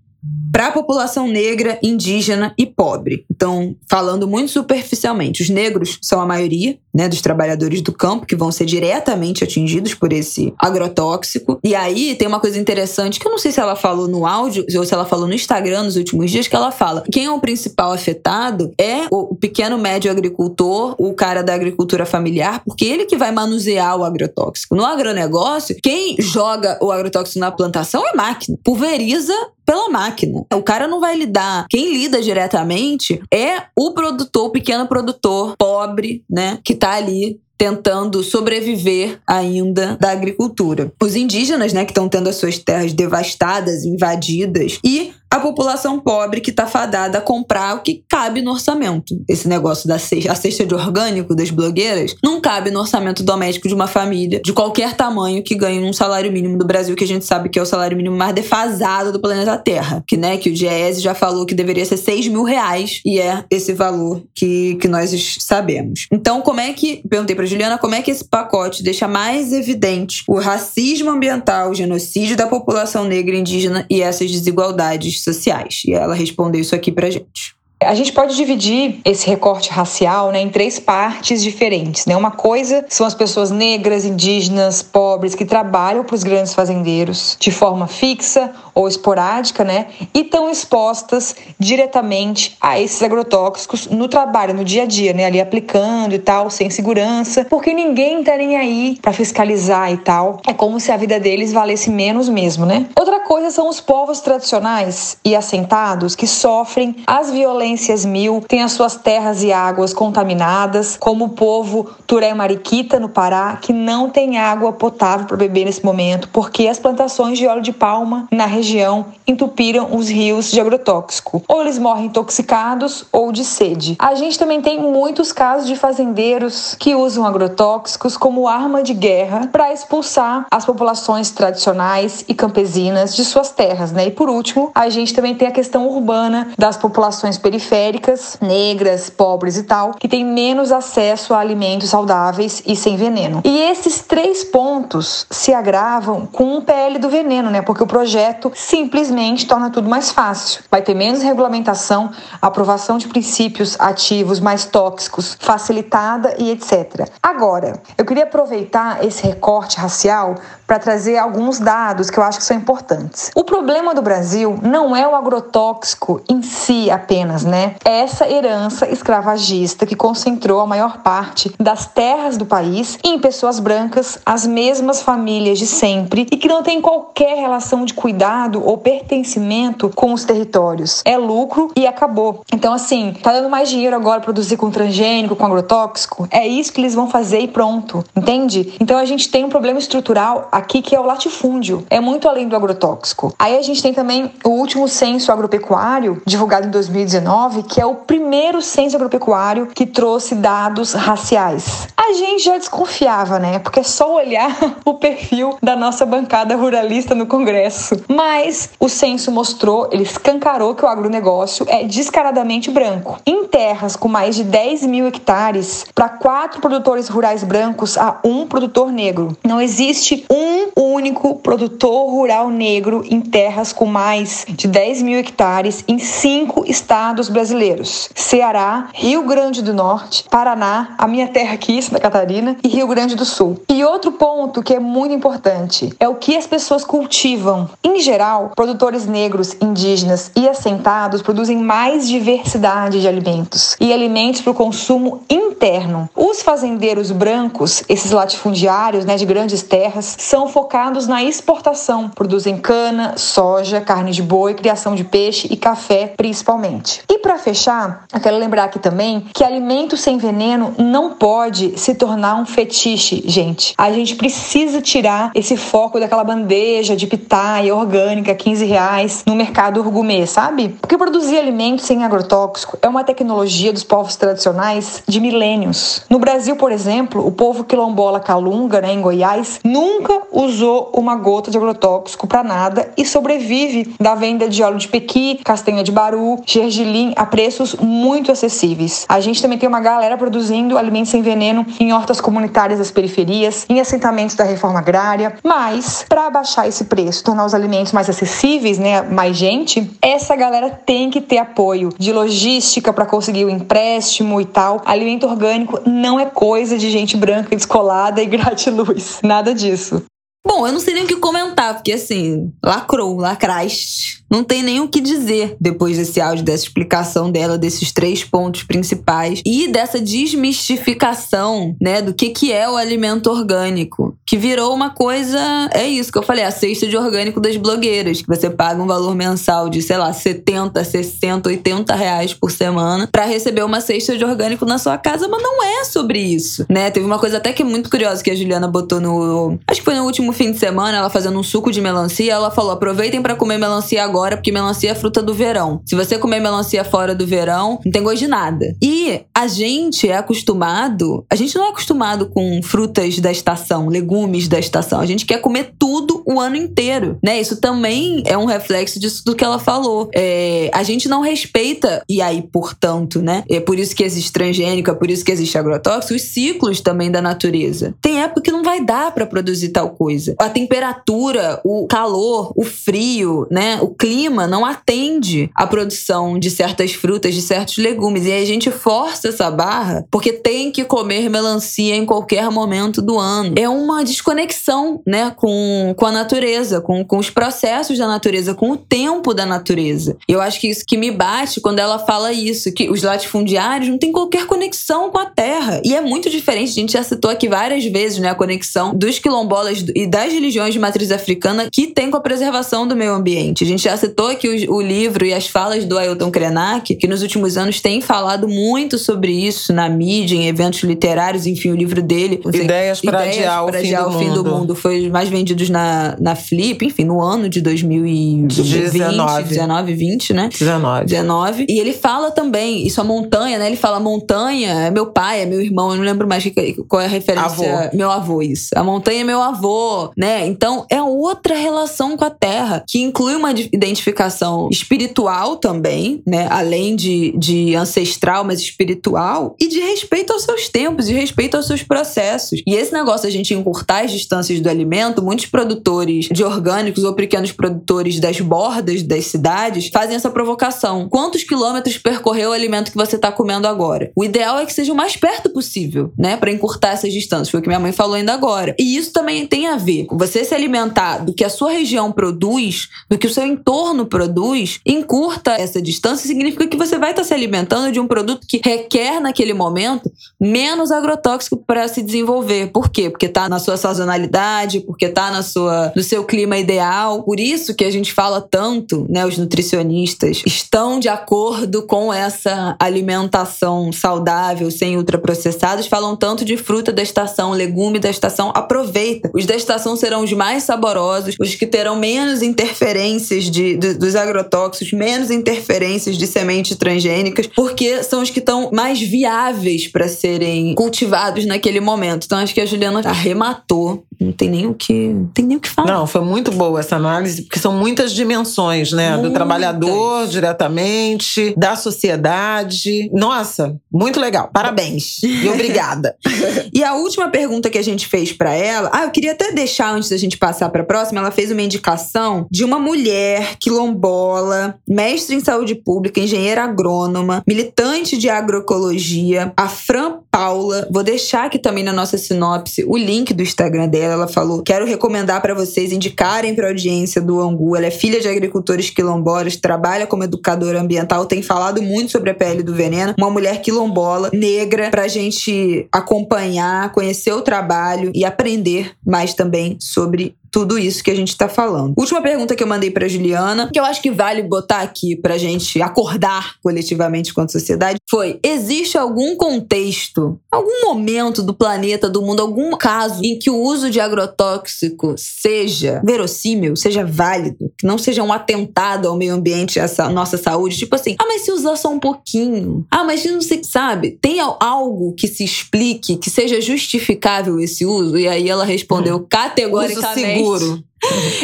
para a população negra, indígena e pobre. Então, falando muito superficialmente, os negros são a maioria né, dos trabalhadores do campo que vão ser diretamente atingidos por esse agrotóxico. E aí tem uma coisa interessante que eu não sei se ela falou no áudio ou se ela falou no Instagram nos últimos dias, que ela fala: quem é o principal afetado é o pequeno médio agricultor, o cara da agricultura familiar, porque ele que vai manusear o agrotóxico. No agronegócio, quem joga o agrotóxico na plantação é máquina, pulveriza pela máquina. O cara não vai lidar. Quem lida diretamente é o produtor, o pequeno produtor pobre, né? Que tá ali tentando sobreviver ainda da agricultura. Os indígenas, né, que estão tendo as suas terras devastadas, invadidas, e a população pobre que está fadada a comprar o que cabe no orçamento. Esse negócio da cesta, a cesta de orgânico das blogueiras não cabe no orçamento doméstico de uma família de qualquer tamanho que ganhe um salário mínimo do Brasil, que a gente sabe que é o salário mínimo mais defasado do planeta Terra. Que, né, que o Diese já falou que deveria ser 6 mil reais e é esse valor que, que nós sabemos. Então, como é que. Perguntei para Juliana como é que esse pacote deixa mais evidente o racismo ambiental, o genocídio da população negra e indígena e essas desigualdades sociais. E ela respondeu isso aqui pra gente. A gente pode dividir esse recorte racial né, em três partes diferentes. Né? Uma coisa são as pessoas negras, indígenas, pobres que trabalham para os grandes fazendeiros de forma fixa ou esporádica, né? E estão expostas diretamente a esses agrotóxicos no trabalho, no dia a dia, né? Ali aplicando e tal, sem segurança, porque ninguém tá nem aí para fiscalizar e tal. É como se a vida deles valesse menos mesmo, né? Outra coisa são os povos tradicionais e assentados que sofrem as violências mil, têm as suas terras e águas contaminadas, como o povo Turé Mariquita no Pará, que não tem água potável para beber nesse momento, porque as plantações de óleo de palma na região região entupiram os rios de agrotóxico. Ou eles morrem intoxicados ou de sede. A gente também tem muitos casos de fazendeiros que usam agrotóxicos como arma de guerra para expulsar as populações tradicionais e campesinas de suas terras, né? E por último, a gente também tem a questão urbana das populações periféricas periféricas, negras, pobres e tal, que têm menos acesso a alimentos saudáveis e sem veneno. E esses três pontos se agravam com o PL do veneno, né? Porque o projeto simplesmente torna tudo mais fácil. Vai ter menos regulamentação, aprovação de princípios ativos mais tóxicos facilitada e etc. Agora, eu queria aproveitar esse recorte racial para trazer alguns dados que eu acho que são importantes. O problema do Brasil não é o agrotóxico em si apenas, né? É essa herança escravagista que concentrou a maior parte das terras do país em pessoas brancas, as mesmas famílias de sempre e que não tem qualquer relação de cuidado ou pertencimento com os territórios. É lucro e acabou. Então, assim, tá dando mais dinheiro agora produzir com transgênico, com agrotóxico? É isso que eles vão fazer e pronto, entende? Então a gente tem um problema estrutural aqui que é o latifúndio. É muito além do agrotóxico. Aí a gente tem também o último censo agropecuário, divulgado em 2019, que é o primeiro censo agropecuário que trouxe dados raciais. A gente já desconfiava, né? Porque é só olhar o perfil da nossa bancada ruralista no Congresso. Mas o censo mostrou, ele escancarou que o agronegócio é descaradamente branco. Em terras com mais de 10 mil hectares, para quatro produtores rurais brancos a um produtor negro. Não existe um um único produtor rural negro em terras com mais de 10 mil hectares em cinco estados brasileiros: Ceará, Rio Grande do Norte, Paraná, a minha terra aqui, Santa Catarina, e Rio Grande do Sul. E outro ponto que é muito importante é o que as pessoas cultivam. Em geral, produtores negros, indígenas e assentados produzem mais diversidade de alimentos e alimentos para o consumo interno. Os fazendeiros brancos, esses latifundiários né, de grandes terras, são focados na exportação. Produzem cana, soja, carne de boi, criação de peixe e café, principalmente. E para fechar, eu quero lembrar aqui também que alimento sem veneno não pode se tornar um fetiche, gente. A gente precisa tirar esse foco daquela bandeja de pitaia orgânica, 15 reais, no mercado gourmet, sabe? Porque produzir alimentos sem agrotóxico é uma tecnologia dos povos tradicionais de milênios. No Brasil, por exemplo, o povo quilombola Calunga, né, em Goiás, nunca usou uma gota de agrotóxico para nada e sobrevive da venda de óleo de pequi, castanha de baru, gergelim a preços muito acessíveis. A gente também tem uma galera produzindo alimentos sem veneno em hortas comunitárias das periferias, em assentamentos da reforma agrária, mas para abaixar esse preço, tornar os alimentos mais acessíveis, né, mais gente, essa galera tem que ter apoio de logística para conseguir o empréstimo e tal. Alimento orgânico não é coisa de gente branca descolada e gratiluz, nada disso. Bom, eu não sei nem o que comentar, porque assim, lacrou, lacraste. Não tem nem o que dizer depois desse áudio, dessa explicação dela, desses três pontos principais e dessa desmistificação, né, do que, que é o alimento orgânico, que virou uma coisa. É isso que eu falei, a cesta de orgânico das blogueiras, que você paga um valor mensal de, sei lá, 70, 60, 80 reais por semana para receber uma cesta de orgânico na sua casa, mas não é sobre isso, né? Teve uma coisa até que é muito curiosa que a Juliana botou no. Acho que foi no último fim de semana, ela fazendo um suco de melancia, ela falou: aproveitem para comer melancia agora porque melancia é fruta do verão. Se você comer melancia fora do verão, não tem gosto de nada. E a gente é acostumado, a gente não é acostumado com frutas da estação, legumes da estação. A gente quer comer tudo o ano inteiro, né? Isso também é um reflexo disso do que ela falou. É, a gente não respeita, e aí, portanto, né? É por isso que existe transgênico, é por isso que existe agrotóxico, os ciclos também da natureza. Tem época que não vai dar para produzir tal coisa. A temperatura, o calor, o frio, né? O clima não atende à produção de certas frutas, de certos legumes. E aí a gente força essa barra porque tem que comer melancia em qualquer momento do ano. É uma desconexão, né, com, com a natureza, com, com os processos da natureza, com o tempo da natureza. Eu acho que isso que me bate quando ela fala isso, que os latifundiários não têm qualquer conexão com a terra. E é muito diferente, a gente já citou aqui várias vezes, né, a conexão dos quilombolas e das religiões de matriz africana que tem com a preservação do meio ambiente. A gente já citou aqui o, o, livro e as falas do Ailton Krenak, que nos últimos anos tem falado muito sobre isso na mídia, em eventos literários, enfim, o livro dele. Ideias para adiar, o, fim, do o fim do mundo. Foi mais vendidos na, na Flip, enfim, no ano de 2020, 19. 19, 20, né? 19. 19. E ele fala também, isso a montanha, né? Ele fala montanha é meu pai, é meu irmão, eu não lembro mais qual é a referência. Avô. Meu avô, isso. A montanha é meu avô, né? Então é outra relação com a terra, que inclui uma identificação espiritual também, né? Além de, de ancestral, mas espiritual, e de respeito aos seus tempos, de respeito aos seus processos. E esse negócio a gente encurtar as distâncias do alimento, muitos produtores de orgânicos ou pequenos produtores das bordas das cidades fazem essa provocação. Quantos quilômetros percorreu o alimento que você está comendo agora? O ideal é que seja o mais perto possível, né? Para encurtar essas distâncias. Foi o que minha mãe falou ainda agora. E isso também tem a ver você se alimentar do que a sua região produz, do que o seu entorno produz, encurta essa distância, significa que você vai estar se alimentando de um produto que requer naquele momento menos agrotóxico para se desenvolver. Por quê? Porque está na sua sazonalidade, porque está na sua no seu clima ideal. Por isso que a gente fala tanto, né, os nutricionistas estão de acordo com essa alimentação saudável, sem ultraprocessados, falam tanto de fruta da estação, legume da estação, aproveita. Os da estação serão os mais saborosos, os que terão menos interferências de, de dos agrotóxicos, menos interferências de sementes transgênicas, porque são os que estão mais viáveis para serem cultivados naquele momento. Então acho que a Juliana arrematou. Não tem nem o que, tem nem o que falar. Não, foi muito boa essa análise, porque são muitas dimensões, né? Muitas. Do trabalhador diretamente, da sociedade. Nossa, muito legal. Parabéns. E obrigada. e a última pergunta que a gente fez para ela, ah, eu queria até deixar antes da gente passar para a próxima, ela fez uma indicação de uma mulher quilombola, mestre em saúde pública, engenheira agrônoma, militante de agroecologia, a Fran Paula. Vou deixar aqui também na nossa sinopse o link do Instagram dela. Ela falou: "Quero recomendar para vocês indicarem para audiência do Angu. Ela é filha de agricultores quilombolas, trabalha como educadora ambiental, tem falado muito sobre a pele do veneno. Uma mulher quilombola, negra, pra gente acompanhar, conhecer o trabalho e aprender mais também sobre tudo isso que a gente tá falando. Última pergunta que eu mandei pra Juliana, que eu acho que vale botar aqui pra gente acordar coletivamente quanto sociedade, foi: existe algum contexto, algum momento do planeta, do mundo, algum caso em que o uso de agrotóxico seja verossímil, seja válido, que não seja um atentado ao meio ambiente, essa nossa saúde? Tipo assim, ah, mas se usar só um pouquinho. Ah, mas não sei, sabe? Tem algo que se explique, que seja justificável esse uso? E aí ela respondeu hum. categoricamente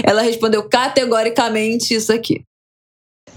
Ela respondeu categoricamente isso aqui.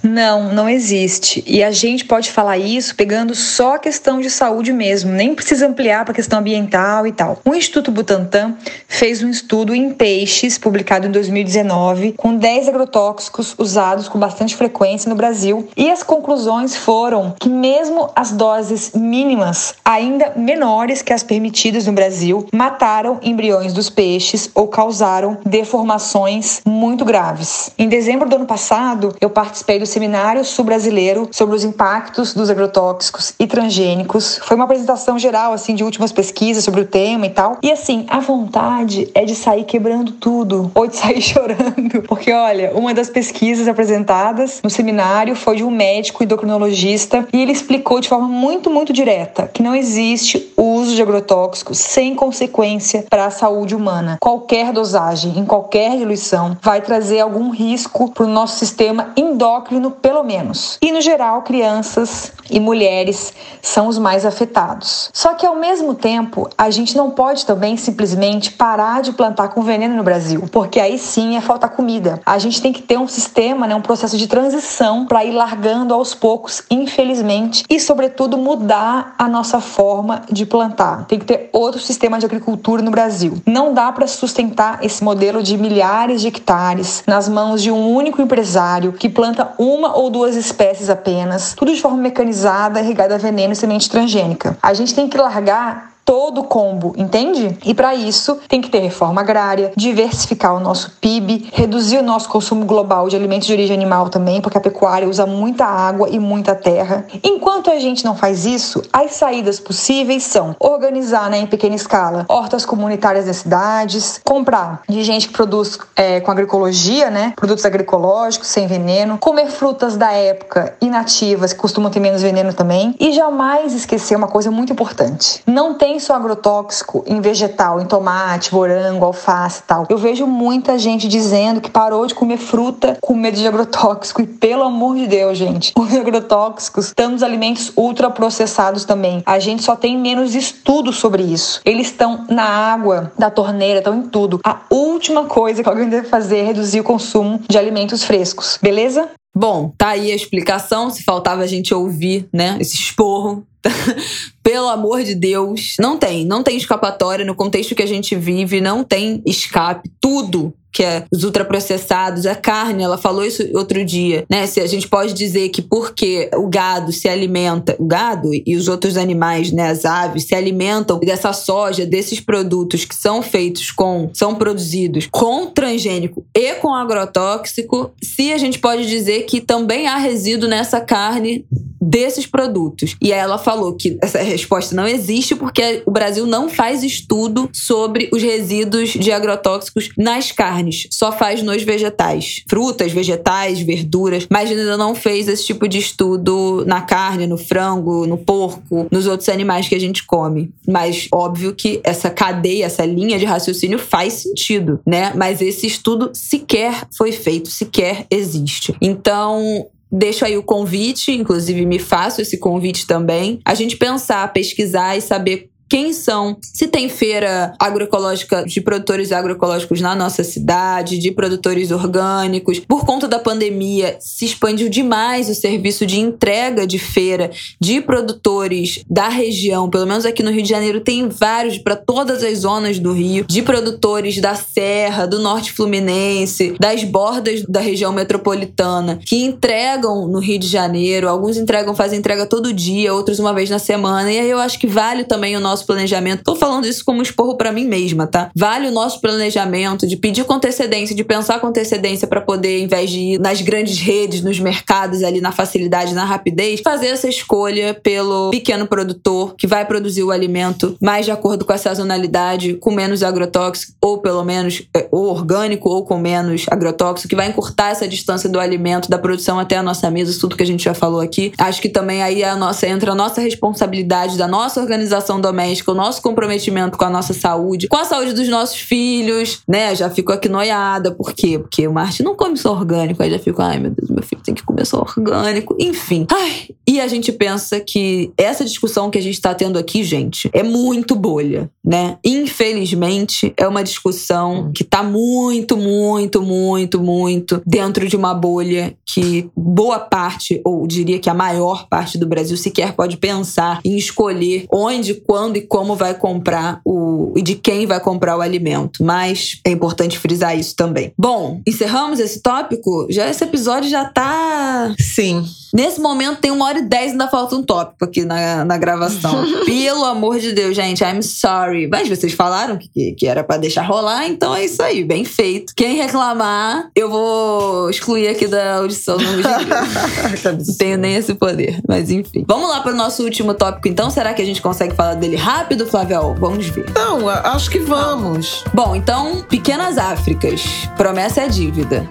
Não, não existe. E a gente pode falar isso pegando só a questão de saúde mesmo, nem precisa ampliar para a questão ambiental e tal. O Instituto Butantan fez um estudo em peixes, publicado em 2019, com 10 agrotóxicos usados com bastante frequência no Brasil, e as conclusões foram que mesmo as doses mínimas, ainda menores que as permitidas no Brasil, mataram embriões dos peixes ou causaram deformações muito graves. Em dezembro do ano passado, eu participei do Seminário Sul-Brasileiro sobre os impactos dos agrotóxicos e transgênicos. Foi uma apresentação geral, assim, de últimas pesquisas sobre o tema e tal. E, assim, a vontade é de sair quebrando tudo ou de sair chorando. Porque, olha, uma das pesquisas apresentadas no seminário foi de um médico endocrinologista e ele explicou de forma muito, muito direta que não existe uso de agrotóxicos sem consequência para a saúde humana. Qualquer dosagem, em qualquer diluição, vai trazer algum risco para o nosso sistema endócrino pelo menos. E no geral, crianças e mulheres são os mais afetados. Só que ao mesmo tempo, a gente não pode também simplesmente parar de plantar com veneno no Brasil, porque aí sim é falta comida. A gente tem que ter um sistema, né, um processo de transição para ir largando aos poucos, infelizmente, e sobretudo mudar a nossa forma de plantar. Tem que ter outro sistema de agricultura no Brasil. Não dá para sustentar esse modelo de milhares de hectares nas mãos de um único empresário que planta uma ou duas espécies apenas, tudo de forma mecanizada, irrigada a veneno e semente transgênica. A gente tem que largar todo o combo, entende? E para isso tem que ter reforma agrária, diversificar o nosso PIB, reduzir o nosso consumo global de alimentos de origem animal também, porque a pecuária usa muita água e muita terra. Enquanto a gente não faz isso, as saídas possíveis são organizar né, em pequena escala hortas comunitárias das cidades, comprar de gente que produz é, com agroecologia, né, produtos agroecológicos sem veneno, comer frutas da época e nativas que costumam ter menos veneno também, e jamais esquecer uma coisa muito importante: não tem imenso agrotóxico em vegetal, em tomate, morango, alface e tal. Eu vejo muita gente dizendo que parou de comer fruta com medo de agrotóxico. E pelo amor de Deus, gente, os agrotóxicos estão nos alimentos ultraprocessados também. A gente só tem menos estudo sobre isso. Eles estão na água, da torneira, estão em tudo. A última coisa que alguém deve fazer é reduzir o consumo de alimentos frescos, beleza? Bom, tá aí a explicação. Se faltava a gente ouvir, né? Esse esporro. Pelo amor de Deus. Não tem, não tem escapatória no contexto que a gente vive, não tem escape. Tudo que é os ultraprocessados, a carne, ela falou isso outro dia, né? Se a gente pode dizer que porque o gado se alimenta, o gado e os outros animais, né, as aves, se alimentam dessa soja, desses produtos que são feitos com, são produzidos com transgênico e com agrotóxico, se a gente pode dizer que também há resíduo nessa carne desses produtos. E aí ela falou que essa resposta não existe porque o Brasil não faz estudo sobre os resíduos de agrotóxicos nas carnes, só faz nos vegetais. Frutas, vegetais, verduras, mas ainda não fez esse tipo de estudo na carne, no frango, no porco, nos outros animais que a gente come. Mas óbvio que essa cadeia, essa linha de raciocínio faz sentido, né? Mas esse estudo sequer foi feito, sequer existe. Então, Deixo aí o convite, inclusive me faço esse convite também, a gente pensar, pesquisar e saber quem são, se tem feira agroecológica de produtores agroecológicos na nossa cidade, de produtores orgânicos. Por conta da pandemia, se expandiu demais o serviço de entrega de feira de produtores da região, pelo menos aqui no Rio de Janeiro tem vários para todas as zonas do Rio, de produtores da Serra, do Norte Fluminense, das bordas da região metropolitana, que entregam no Rio de Janeiro. Alguns entregam, fazem entrega todo dia, outros uma vez na semana. E aí eu acho que vale também o nosso nosso planejamento. Tô falando isso como esporro para mim mesma, tá? Vale o nosso planejamento de pedir com antecedência, de pensar com antecedência para poder, em vez de ir nas grandes redes, nos mercados ali na facilidade, na rapidez, fazer essa escolha pelo pequeno produtor que vai produzir o alimento mais de acordo com a sazonalidade, com menos agrotóxico ou pelo menos é, ou orgânico ou com menos agrotóxico, que vai encurtar essa distância do alimento, da produção até a nossa mesa, tudo que a gente já falou aqui. Acho que também aí a nossa entra a nossa responsabilidade da nossa organização doméstica doméstica, o nosso comprometimento com a nossa saúde, com a saúde dos nossos filhos, né? Já fico aqui noiada. Por quê? Porque o Marte não come só orgânico. Aí já fico, ai meu Deus, meu filho tem que comer só orgânico. Enfim. Ai, e a gente pensa que essa discussão que a gente está tendo aqui, gente, é muito bolha, né? Infelizmente, é uma discussão que tá muito, muito, muito, muito dentro de uma bolha que boa parte, ou diria que a maior parte do Brasil sequer pode pensar em escolher onde, quando e como vai comprar o e de quem vai comprar o alimento. Mas é importante frisar isso também. Bom, encerramos esse tópico? Já esse episódio já tá. Sim. Nesse momento tem uma hora e dez, ainda falta um tópico aqui na, na gravação. Pelo amor de Deus, gente, I'm sorry. Mas vocês falaram que, que era para deixar rolar, então é isso aí, bem feito. Quem reclamar, eu vou excluir aqui da audição no. Não tenho nem esse poder, mas enfim. Vamos lá para o nosso último tópico, então. Será que a gente consegue falar dele rápido, Flávio? Vamos ver. Não, acho que vamos. Bom, então, Pequenas Áfricas. Promessa é dívida.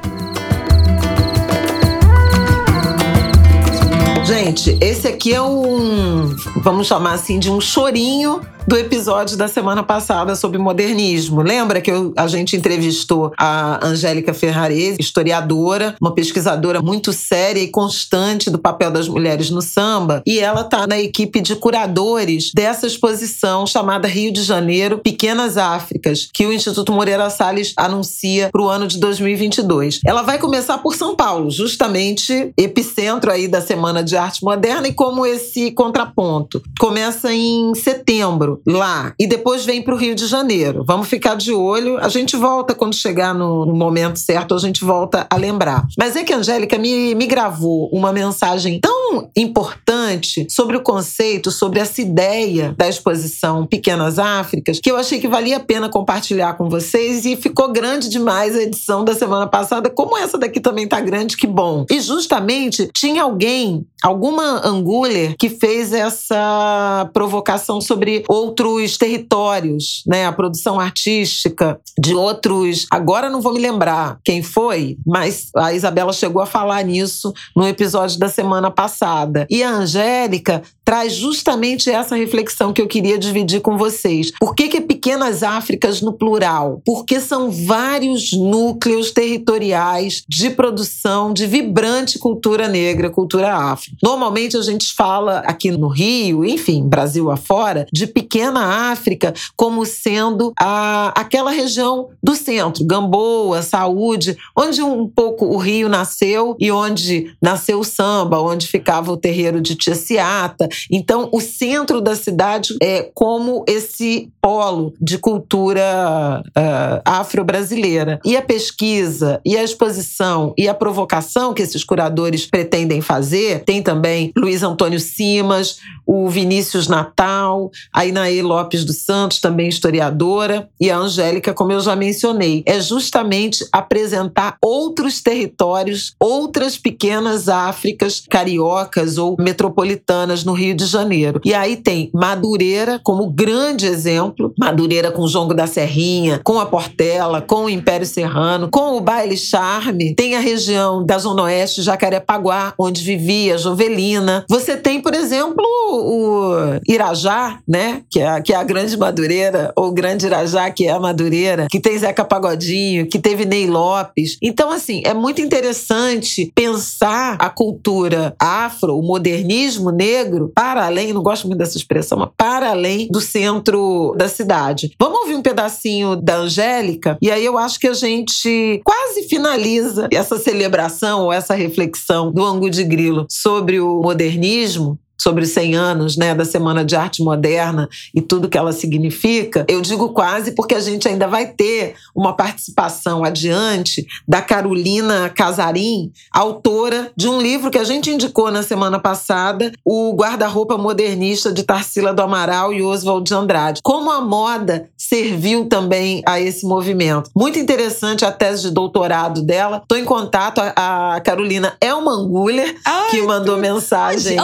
Gente, esse aqui é um, vamos chamar assim, de um chorinho do episódio da semana passada sobre modernismo. Lembra que eu, a gente entrevistou a Angélica Ferrarese, historiadora, uma pesquisadora muito séria e constante do papel das mulheres no samba, e ela está na equipe de curadores dessa exposição chamada Rio de Janeiro Pequenas Áfricas, que o Instituto Moreira Salles anuncia para o ano de 2022. Ela vai começar por São Paulo, justamente epicentro aí da Semana de Arte Moderna e como esse contraponto. Começa em setembro lá e depois vem para o Rio de Janeiro. Vamos ficar de olho. A gente volta quando chegar no, momento certo, a gente volta a lembrar. Mas é que a Angélica me, me gravou uma mensagem tão importante sobre o conceito, sobre essa ideia da exposição Pequenas Áfricas, que eu achei que valia a pena compartilhar com vocês e ficou grande demais a edição da semana passada. Como essa daqui também tá grande, que bom. E justamente tinha alguém alguma anguler que fez essa provocação sobre outros territórios, né? A produção artística de outros. Agora não vou me lembrar quem foi, mas a Isabela chegou a falar nisso no episódio da semana passada. E a Angélica traz justamente essa reflexão que eu queria dividir com vocês. Por que, que é Pequenas Áfricas no plural? Porque são vários núcleos territoriais de produção de vibrante cultura negra, cultura afro. Normalmente a gente fala aqui no Rio, enfim, Brasil afora, de Pequena África como sendo a, aquela região do centro, Gamboa, Saúde, onde um pouco o Rio nasceu e onde nasceu o samba, onde ficava o terreiro de Tia Ciata, então, o centro da cidade é como esse polo de cultura uh, afro-brasileira. E a pesquisa, e a exposição, e a provocação que esses curadores pretendem fazer, tem também Luiz Antônio Simas, o Vinícius Natal, a Inaê Lopes dos Santos, também historiadora, e a Angélica, como eu já mencionei. É justamente apresentar outros territórios, outras pequenas Áfricas cariocas ou metropolitanas no Rio de Janeiro. E aí tem Madureira como grande exemplo, Madureira com o Jongo da Serrinha, com a Portela, com o Império Serrano, com o Baile Charme, tem a região da Zona Oeste, Jacarepaguá, onde vivia Jovelina. Você tem, por exemplo, o Irajá, né? Que é, que é a grande Madureira, ou grande Irajá, que é a Madureira, que tem Zeca Pagodinho, que teve Ney Lopes. Então, assim, é muito interessante pensar a cultura afro, o modernismo negro, para além, não gosto muito dessa expressão, mas para além do centro da cidade. Vamos ouvir um pedacinho da Angélica, e aí eu acho que a gente quase finaliza essa celebração ou essa reflexão do Angu de Grilo sobre o modernismo sobre os 100 anos né, da Semana de Arte Moderna e tudo que ela significa, eu digo quase porque a gente ainda vai ter uma participação adiante da Carolina Casarim, autora de um livro que a gente indicou na semana passada, o Guarda-Roupa Modernista de Tarsila do Amaral e Oswald de Andrade. Como a moda serviu também a esse movimento. Muito interessante a tese de doutorado dela. Estou em contato, a, Carolina é uma angulha Ai, que mandou mensagem. É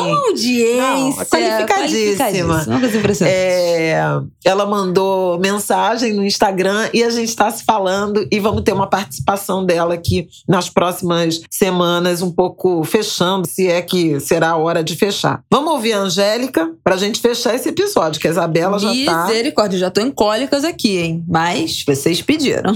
não, qualificadíssima. Uma coisa impressionante. É, ela mandou mensagem no Instagram e a gente está se falando e vamos ter uma participação dela aqui nas próximas semanas, um pouco fechando, se é que será a hora de fechar. Vamos ouvir a Angélica para a gente fechar esse episódio, que a Isabela já tá... Misericórdia, já tô em cólicas aqui, hein? Mas vocês pediram.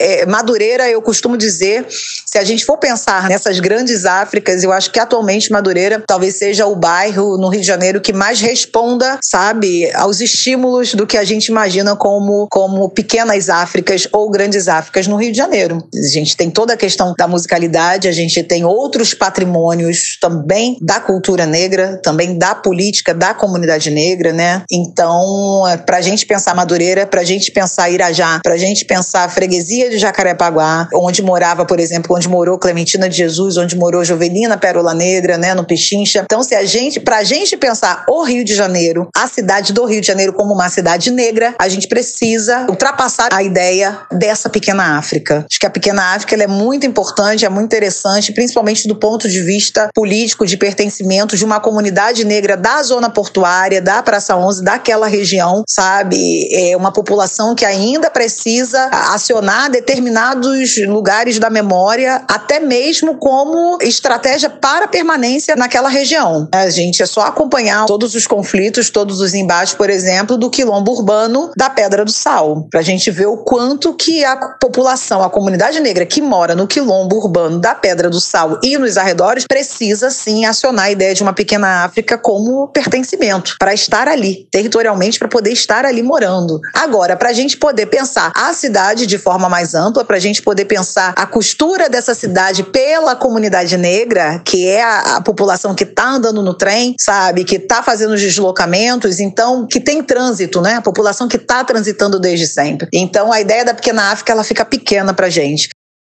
É, Madureira, eu costumo dizer, se a gente for pensar nessas grandes Áfricas, eu acho que atualmente Madureira talvez seja o bairro no Rio de Janeiro que mais responda, sabe, aos estímulos do que a gente imagina como, como pequenas Áfricas ou grandes Áfricas no Rio de Janeiro. A gente tem toda a questão da musicalidade, a gente tem outros patrimônios também da cultura negra, também da política da comunidade negra, né? Então, é, para a gente pensar Madureira, para a gente pensar Irajá, para a gente pensar freguesia de Jacarepaguá, onde morava, por exemplo, onde morou Clementina de Jesus, onde morou Jovelina Pérola Negra, né, no Pechincha. Então, se a gente, pra gente pensar o Rio de Janeiro, a cidade do Rio de Janeiro como uma cidade negra, a gente precisa ultrapassar a ideia dessa pequena África. Acho que a pequena África é muito importante, é muito interessante, principalmente do ponto de vista político, de pertencimento de uma comunidade negra da zona portuária, da Praça 11, daquela região, sabe? É uma população que ainda precisa acionar determinados lugares da memória, até mesmo como estratégia para permanência naquela região. A gente é só acompanhar todos os conflitos, todos os embates, por exemplo, do quilombo urbano da Pedra do Sal, para a gente ver o quanto que a população, a comunidade negra que mora no quilombo urbano da Pedra do Sal e nos arredores precisa sim acionar a ideia de uma pequena África como pertencimento, para estar ali, territorialmente, para poder estar ali morando. Agora, para a gente poder pensar a cidade de forma mais mais ampla para a gente poder pensar a costura dessa cidade pela comunidade negra, que é a, a população que está andando no trem, sabe, que está fazendo os deslocamentos, então que tem trânsito, né? A população que está transitando desde sempre. Então a ideia da pequena África ela fica pequena para gente.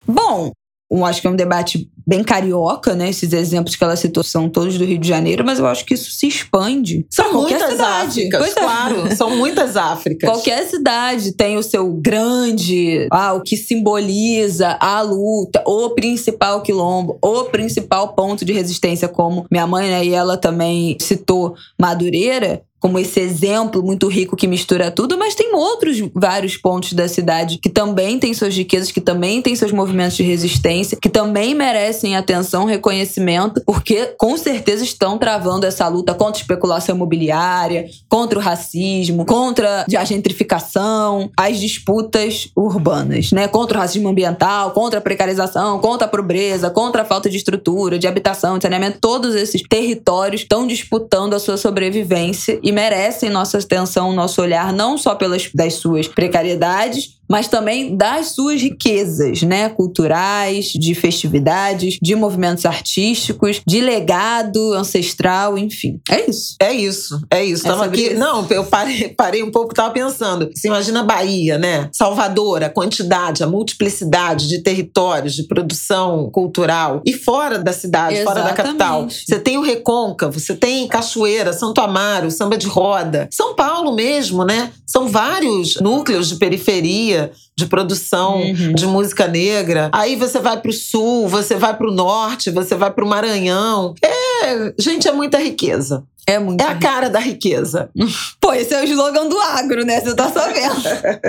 Bom, eu acho que é um debate bem carioca, né? Esses exemplos que ela citou são todos do Rio de Janeiro, mas eu acho que isso se expande. São muitas cidade. Áfricas, pois é. claro. São muitas Áfricas. Qualquer cidade tem o seu grande, ah, o que simboliza a luta, o principal quilombo, o principal ponto de resistência, como minha mãe, né, e ela também citou Madureira como esse exemplo muito rico que mistura tudo, mas tem outros vários pontos da cidade que também têm suas riquezas, que também têm seus movimentos de resistência, que também merecem atenção, reconhecimento, porque com certeza estão travando essa luta contra a especulação imobiliária, contra o racismo, contra a gentrificação, as disputas urbanas, né? Contra o racismo ambiental, contra a precarização, contra a pobreza, contra a falta de estrutura, de habitação, de saneamento, todos esses territórios estão disputando a sua sobrevivência e merecem nossa atenção, nosso olhar, não só pelas das suas precariedades, mas também das suas riquezas, né? Culturais, de festividades, de movimentos artísticos, de legado ancestral, enfim. É isso. É isso, é isso. É tava aqui. Isso. Não, eu parei, parei um pouco, tava pensando. Você imagina a Bahia, né? Salvador, a quantidade, a multiplicidade de territórios, de produção cultural. E fora da cidade, Exatamente. fora da capital. Você tem o Recôncavo, você tem Cachoeira, Santo Amaro, Samba de Roda. São Paulo mesmo, né? São vários núcleos de periferia de produção uhum. de música negra. Aí você vai para o sul, você vai para o norte, você vai para o Maranhão. É, gente, é muita riqueza. É muito. É a cara da riqueza. Pô, esse é o slogan do agro, né? Você tá sabendo.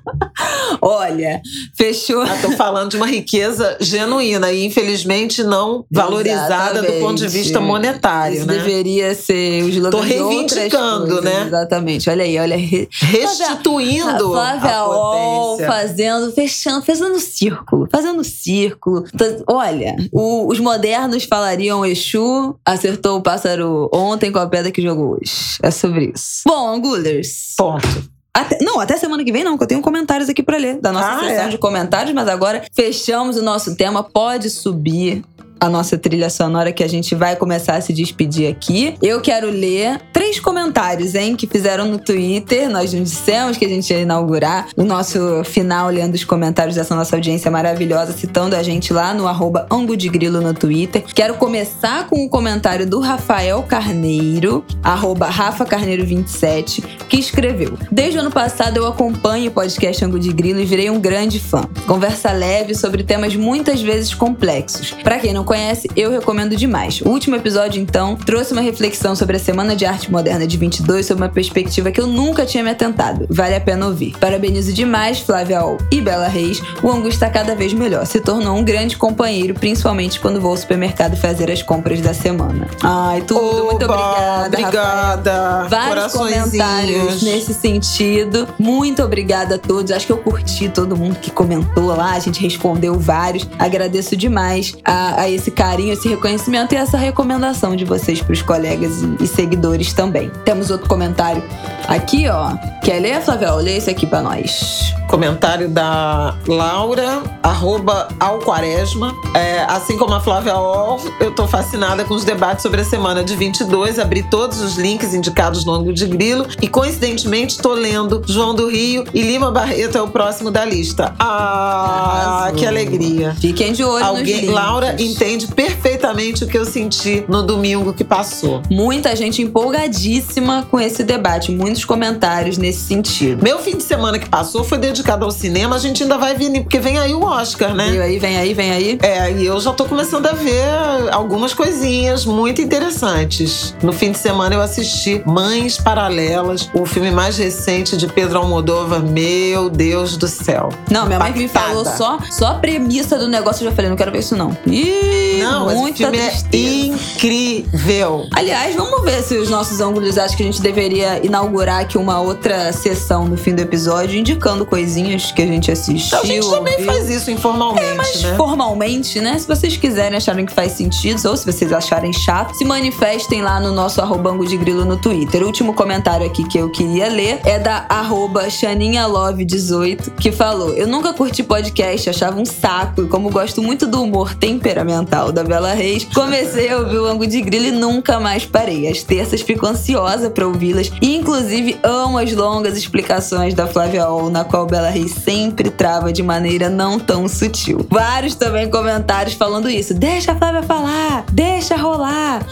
Olha, fechou. Eu tô falando de uma riqueza genuína e, infelizmente, não valorizada exatamente. do ponto de vista monetário. Isso né? deveria ser o slogan Tô reivindicando, né? Exatamente. Olha aí, olha. Restituindo. A Flávia a Ol fazendo, fechando, fazendo círculo. Fazendo círculo. Olha, o, os modernos falariam Exu, acertou o pássaro ontem ontem com a pedra que jogou hoje. É sobre isso. Bom, Angulers. Ponto. Até, não, até semana que vem não, que eu tenho comentários aqui para ler da nossa ah, sessão é? de comentários, mas agora fechamos o nosso tema. Pode subir a nossa trilha sonora que a gente vai começar a se despedir aqui. Eu quero ler três comentários, hein, que fizeram no Twitter. Nós não dissemos que a gente ia inaugurar o nosso final lendo os comentários dessa nossa audiência maravilhosa, citando a gente lá no arroba Grilo no Twitter. Quero começar com o comentário do Rafael Carneiro, arroba Rafa Carneiro 27, que escreveu: Desde o ano passado eu acompanho o podcast Angu de Grilo e virei um grande fã. Conversa leve sobre temas muitas vezes complexos. Para quem não conhece, eu recomendo demais. O último episódio, então, trouxe uma reflexão sobre a Semana de Arte Moderna de 22 sob uma perspectiva que eu nunca tinha me atentado. Vale a pena ouvir. Parabenizo demais Flávia Ol e Bela Reis. O Angu está cada vez melhor. Se tornou um grande companheiro, principalmente quando vou ao supermercado fazer as compras da semana. Ai, tudo. Oba, muito obrigada. Obrigada. Rafael. Vários comentários nesse sentido. Muito obrigada a todos. Acho que eu curti todo mundo que comentou lá. A gente respondeu vários. Agradeço demais a, a esse carinho, esse reconhecimento e essa recomendação de vocês para os colegas e, seguidores também. Temos outro comentário aqui, ó. Quer ler, Flávia? Lê esse aqui para nós. Comentário da Laura, arroba Alquaresma. É, assim como a Flávia Ol, eu tô fascinada com os debates sobre a semana de 22. Abri todos os links indicados no ângulo de grilo e, coincidentemente, tô lendo João do Rio e Lima Barreto é o próximo da lista. Ah, Arrasou. que alegria. Fiquem de olho Alguém, Laura entende perfeitamente o que eu senti no domingo que passou. Muita gente empolgadíssima com esse debate, muitos comentários nesse sentido. Meu fim de semana que passou foi dedicado ao cinema, a gente ainda vai vir, porque vem aí o Oscar, né? E aí, vem aí, vem aí. É, e eu já tô começando a ver algumas coisinhas muito interessantes. No fim de semana eu assisti Mães Paralelas, o filme mais recente de Pedro Almodóvar. Meu Deus do céu. Não, minha mãe me falou só, só a premissa do negócio, eu já falei, não quero ver isso não. Ih, não, muita filme é tristeza. é incrível. Aliás, vamos ver se os nossos ângulos acham que a gente deveria inaugurar aqui uma outra sessão no fim do episódio, indicando coisinhas que a gente assistiu. A gente também faz isso informalmente, é, mas né? formalmente, né? Se vocês quiserem acharem que faz sentido, ou se vocês acharem chato, se manifestem lá no nosso arrobango de grilo no Twitter. O último comentário aqui que eu queria ler é da arroba XaninhaLove18, que falou: Eu nunca curti podcast, achava um saco, e como gosto muito do humor temperamental da Bela Reis, comecei a ouvir o Ango de Grilo e nunca mais parei. Às terças fico ansiosa para ouvi-las e, inclusive, amo as longas explicações da Flávia Ol, na qual Bela Reis sempre trava de maneira não tão sutil. Vários também comentários falando isso. Deixa a Flávia falar, deixa rolar,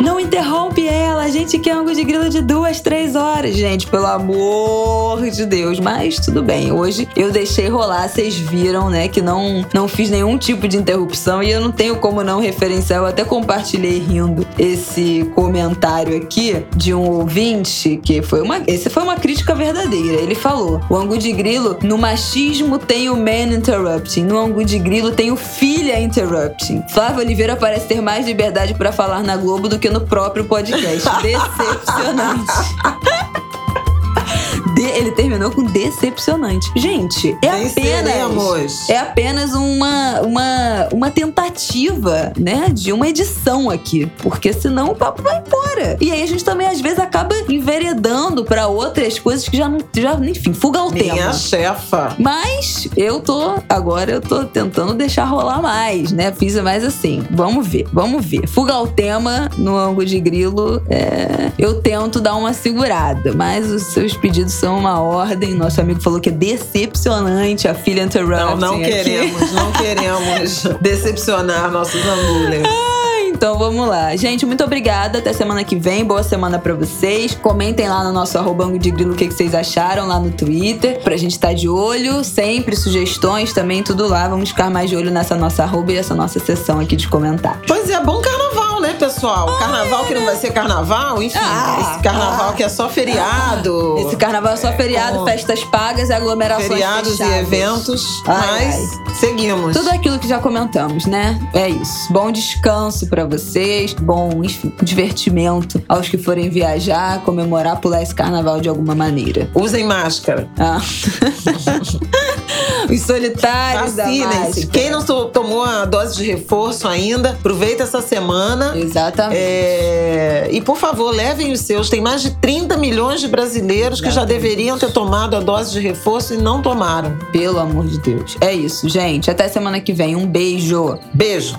não interrompe ela, a gente quer Ango de Grilo de duas, três horas. Gente, pelo amor de Deus, mas tudo bem. Hoje eu deixei rolar, vocês viram, né, que não, não fiz nenhum tipo de interrupção e eu não tenho como não referenciar. Eu até compartilhei rindo esse comentário aqui de um ouvinte que foi uma. Esse foi uma crítica verdadeira. Ele falou: o Angu de Grilo, no machismo tem o man interrupting, no Angu de Grilo tem o filha interrupting. Flávio Oliveira parece ter mais liberdade para falar na Globo do que no próprio podcast. Decepcionante. Ele terminou com decepcionante. Gente, é apenas. É apenas uma, uma, uma tentativa, né? De uma edição aqui. Porque senão o papo vai embora. E aí a gente também, às vezes, acaba enveredando para outras coisas que já não. Já, enfim, fuga o Minha tema. Minha chefa. Mas eu tô. Agora eu tô tentando deixar rolar mais, né? Fiz mais assim. Vamos ver, vamos ver. Fuga ao tema no ângulo de grilo. É, eu tento dar uma segurada. Mas os seus pedidos são uma ordem. Nosso amigo falou que é decepcionante a filha interrupting. Não, não queremos, não queremos decepcionar nossos angulers. Então vamos lá. Gente, muito obrigada. Até semana que vem. Boa semana para vocês. Comentem lá no nosso arrobango de grilo o que, que vocês acharam lá no Twitter. Pra gente estar tá de olho. Sempre sugestões também, tudo lá. Vamos ficar mais de olho nessa nossa arroba e essa nossa sessão aqui de comentários. Pois é, bom carnaval, né, pessoal? Ah, carnaval é, que não vai ser carnaval, enfim. Ah, esse carnaval ah, que é só feriado. Esse carnaval é só feriado, é, festas pagas e aglomerações Feriados fechadas. e eventos. Ai, mas ai. seguimos. Tudo aquilo que já comentamos, né? É isso. Bom descanso pra vocês, bom enfim, divertimento aos que forem viajar, comemorar, pular esse carnaval de alguma maneira. Usem máscara. Ah. Os solitários Vacinem-se. Quem não tomou a dose de reforço ainda, aproveita essa semana. Exatamente. É... E, por favor, levem os seus. Tem mais de 30 milhões de brasileiros Exatamente. que já deveriam ter tomado a dose de reforço e não tomaram. Pelo amor de Deus. É isso, gente. Até semana que vem. Um beijo. Beijo.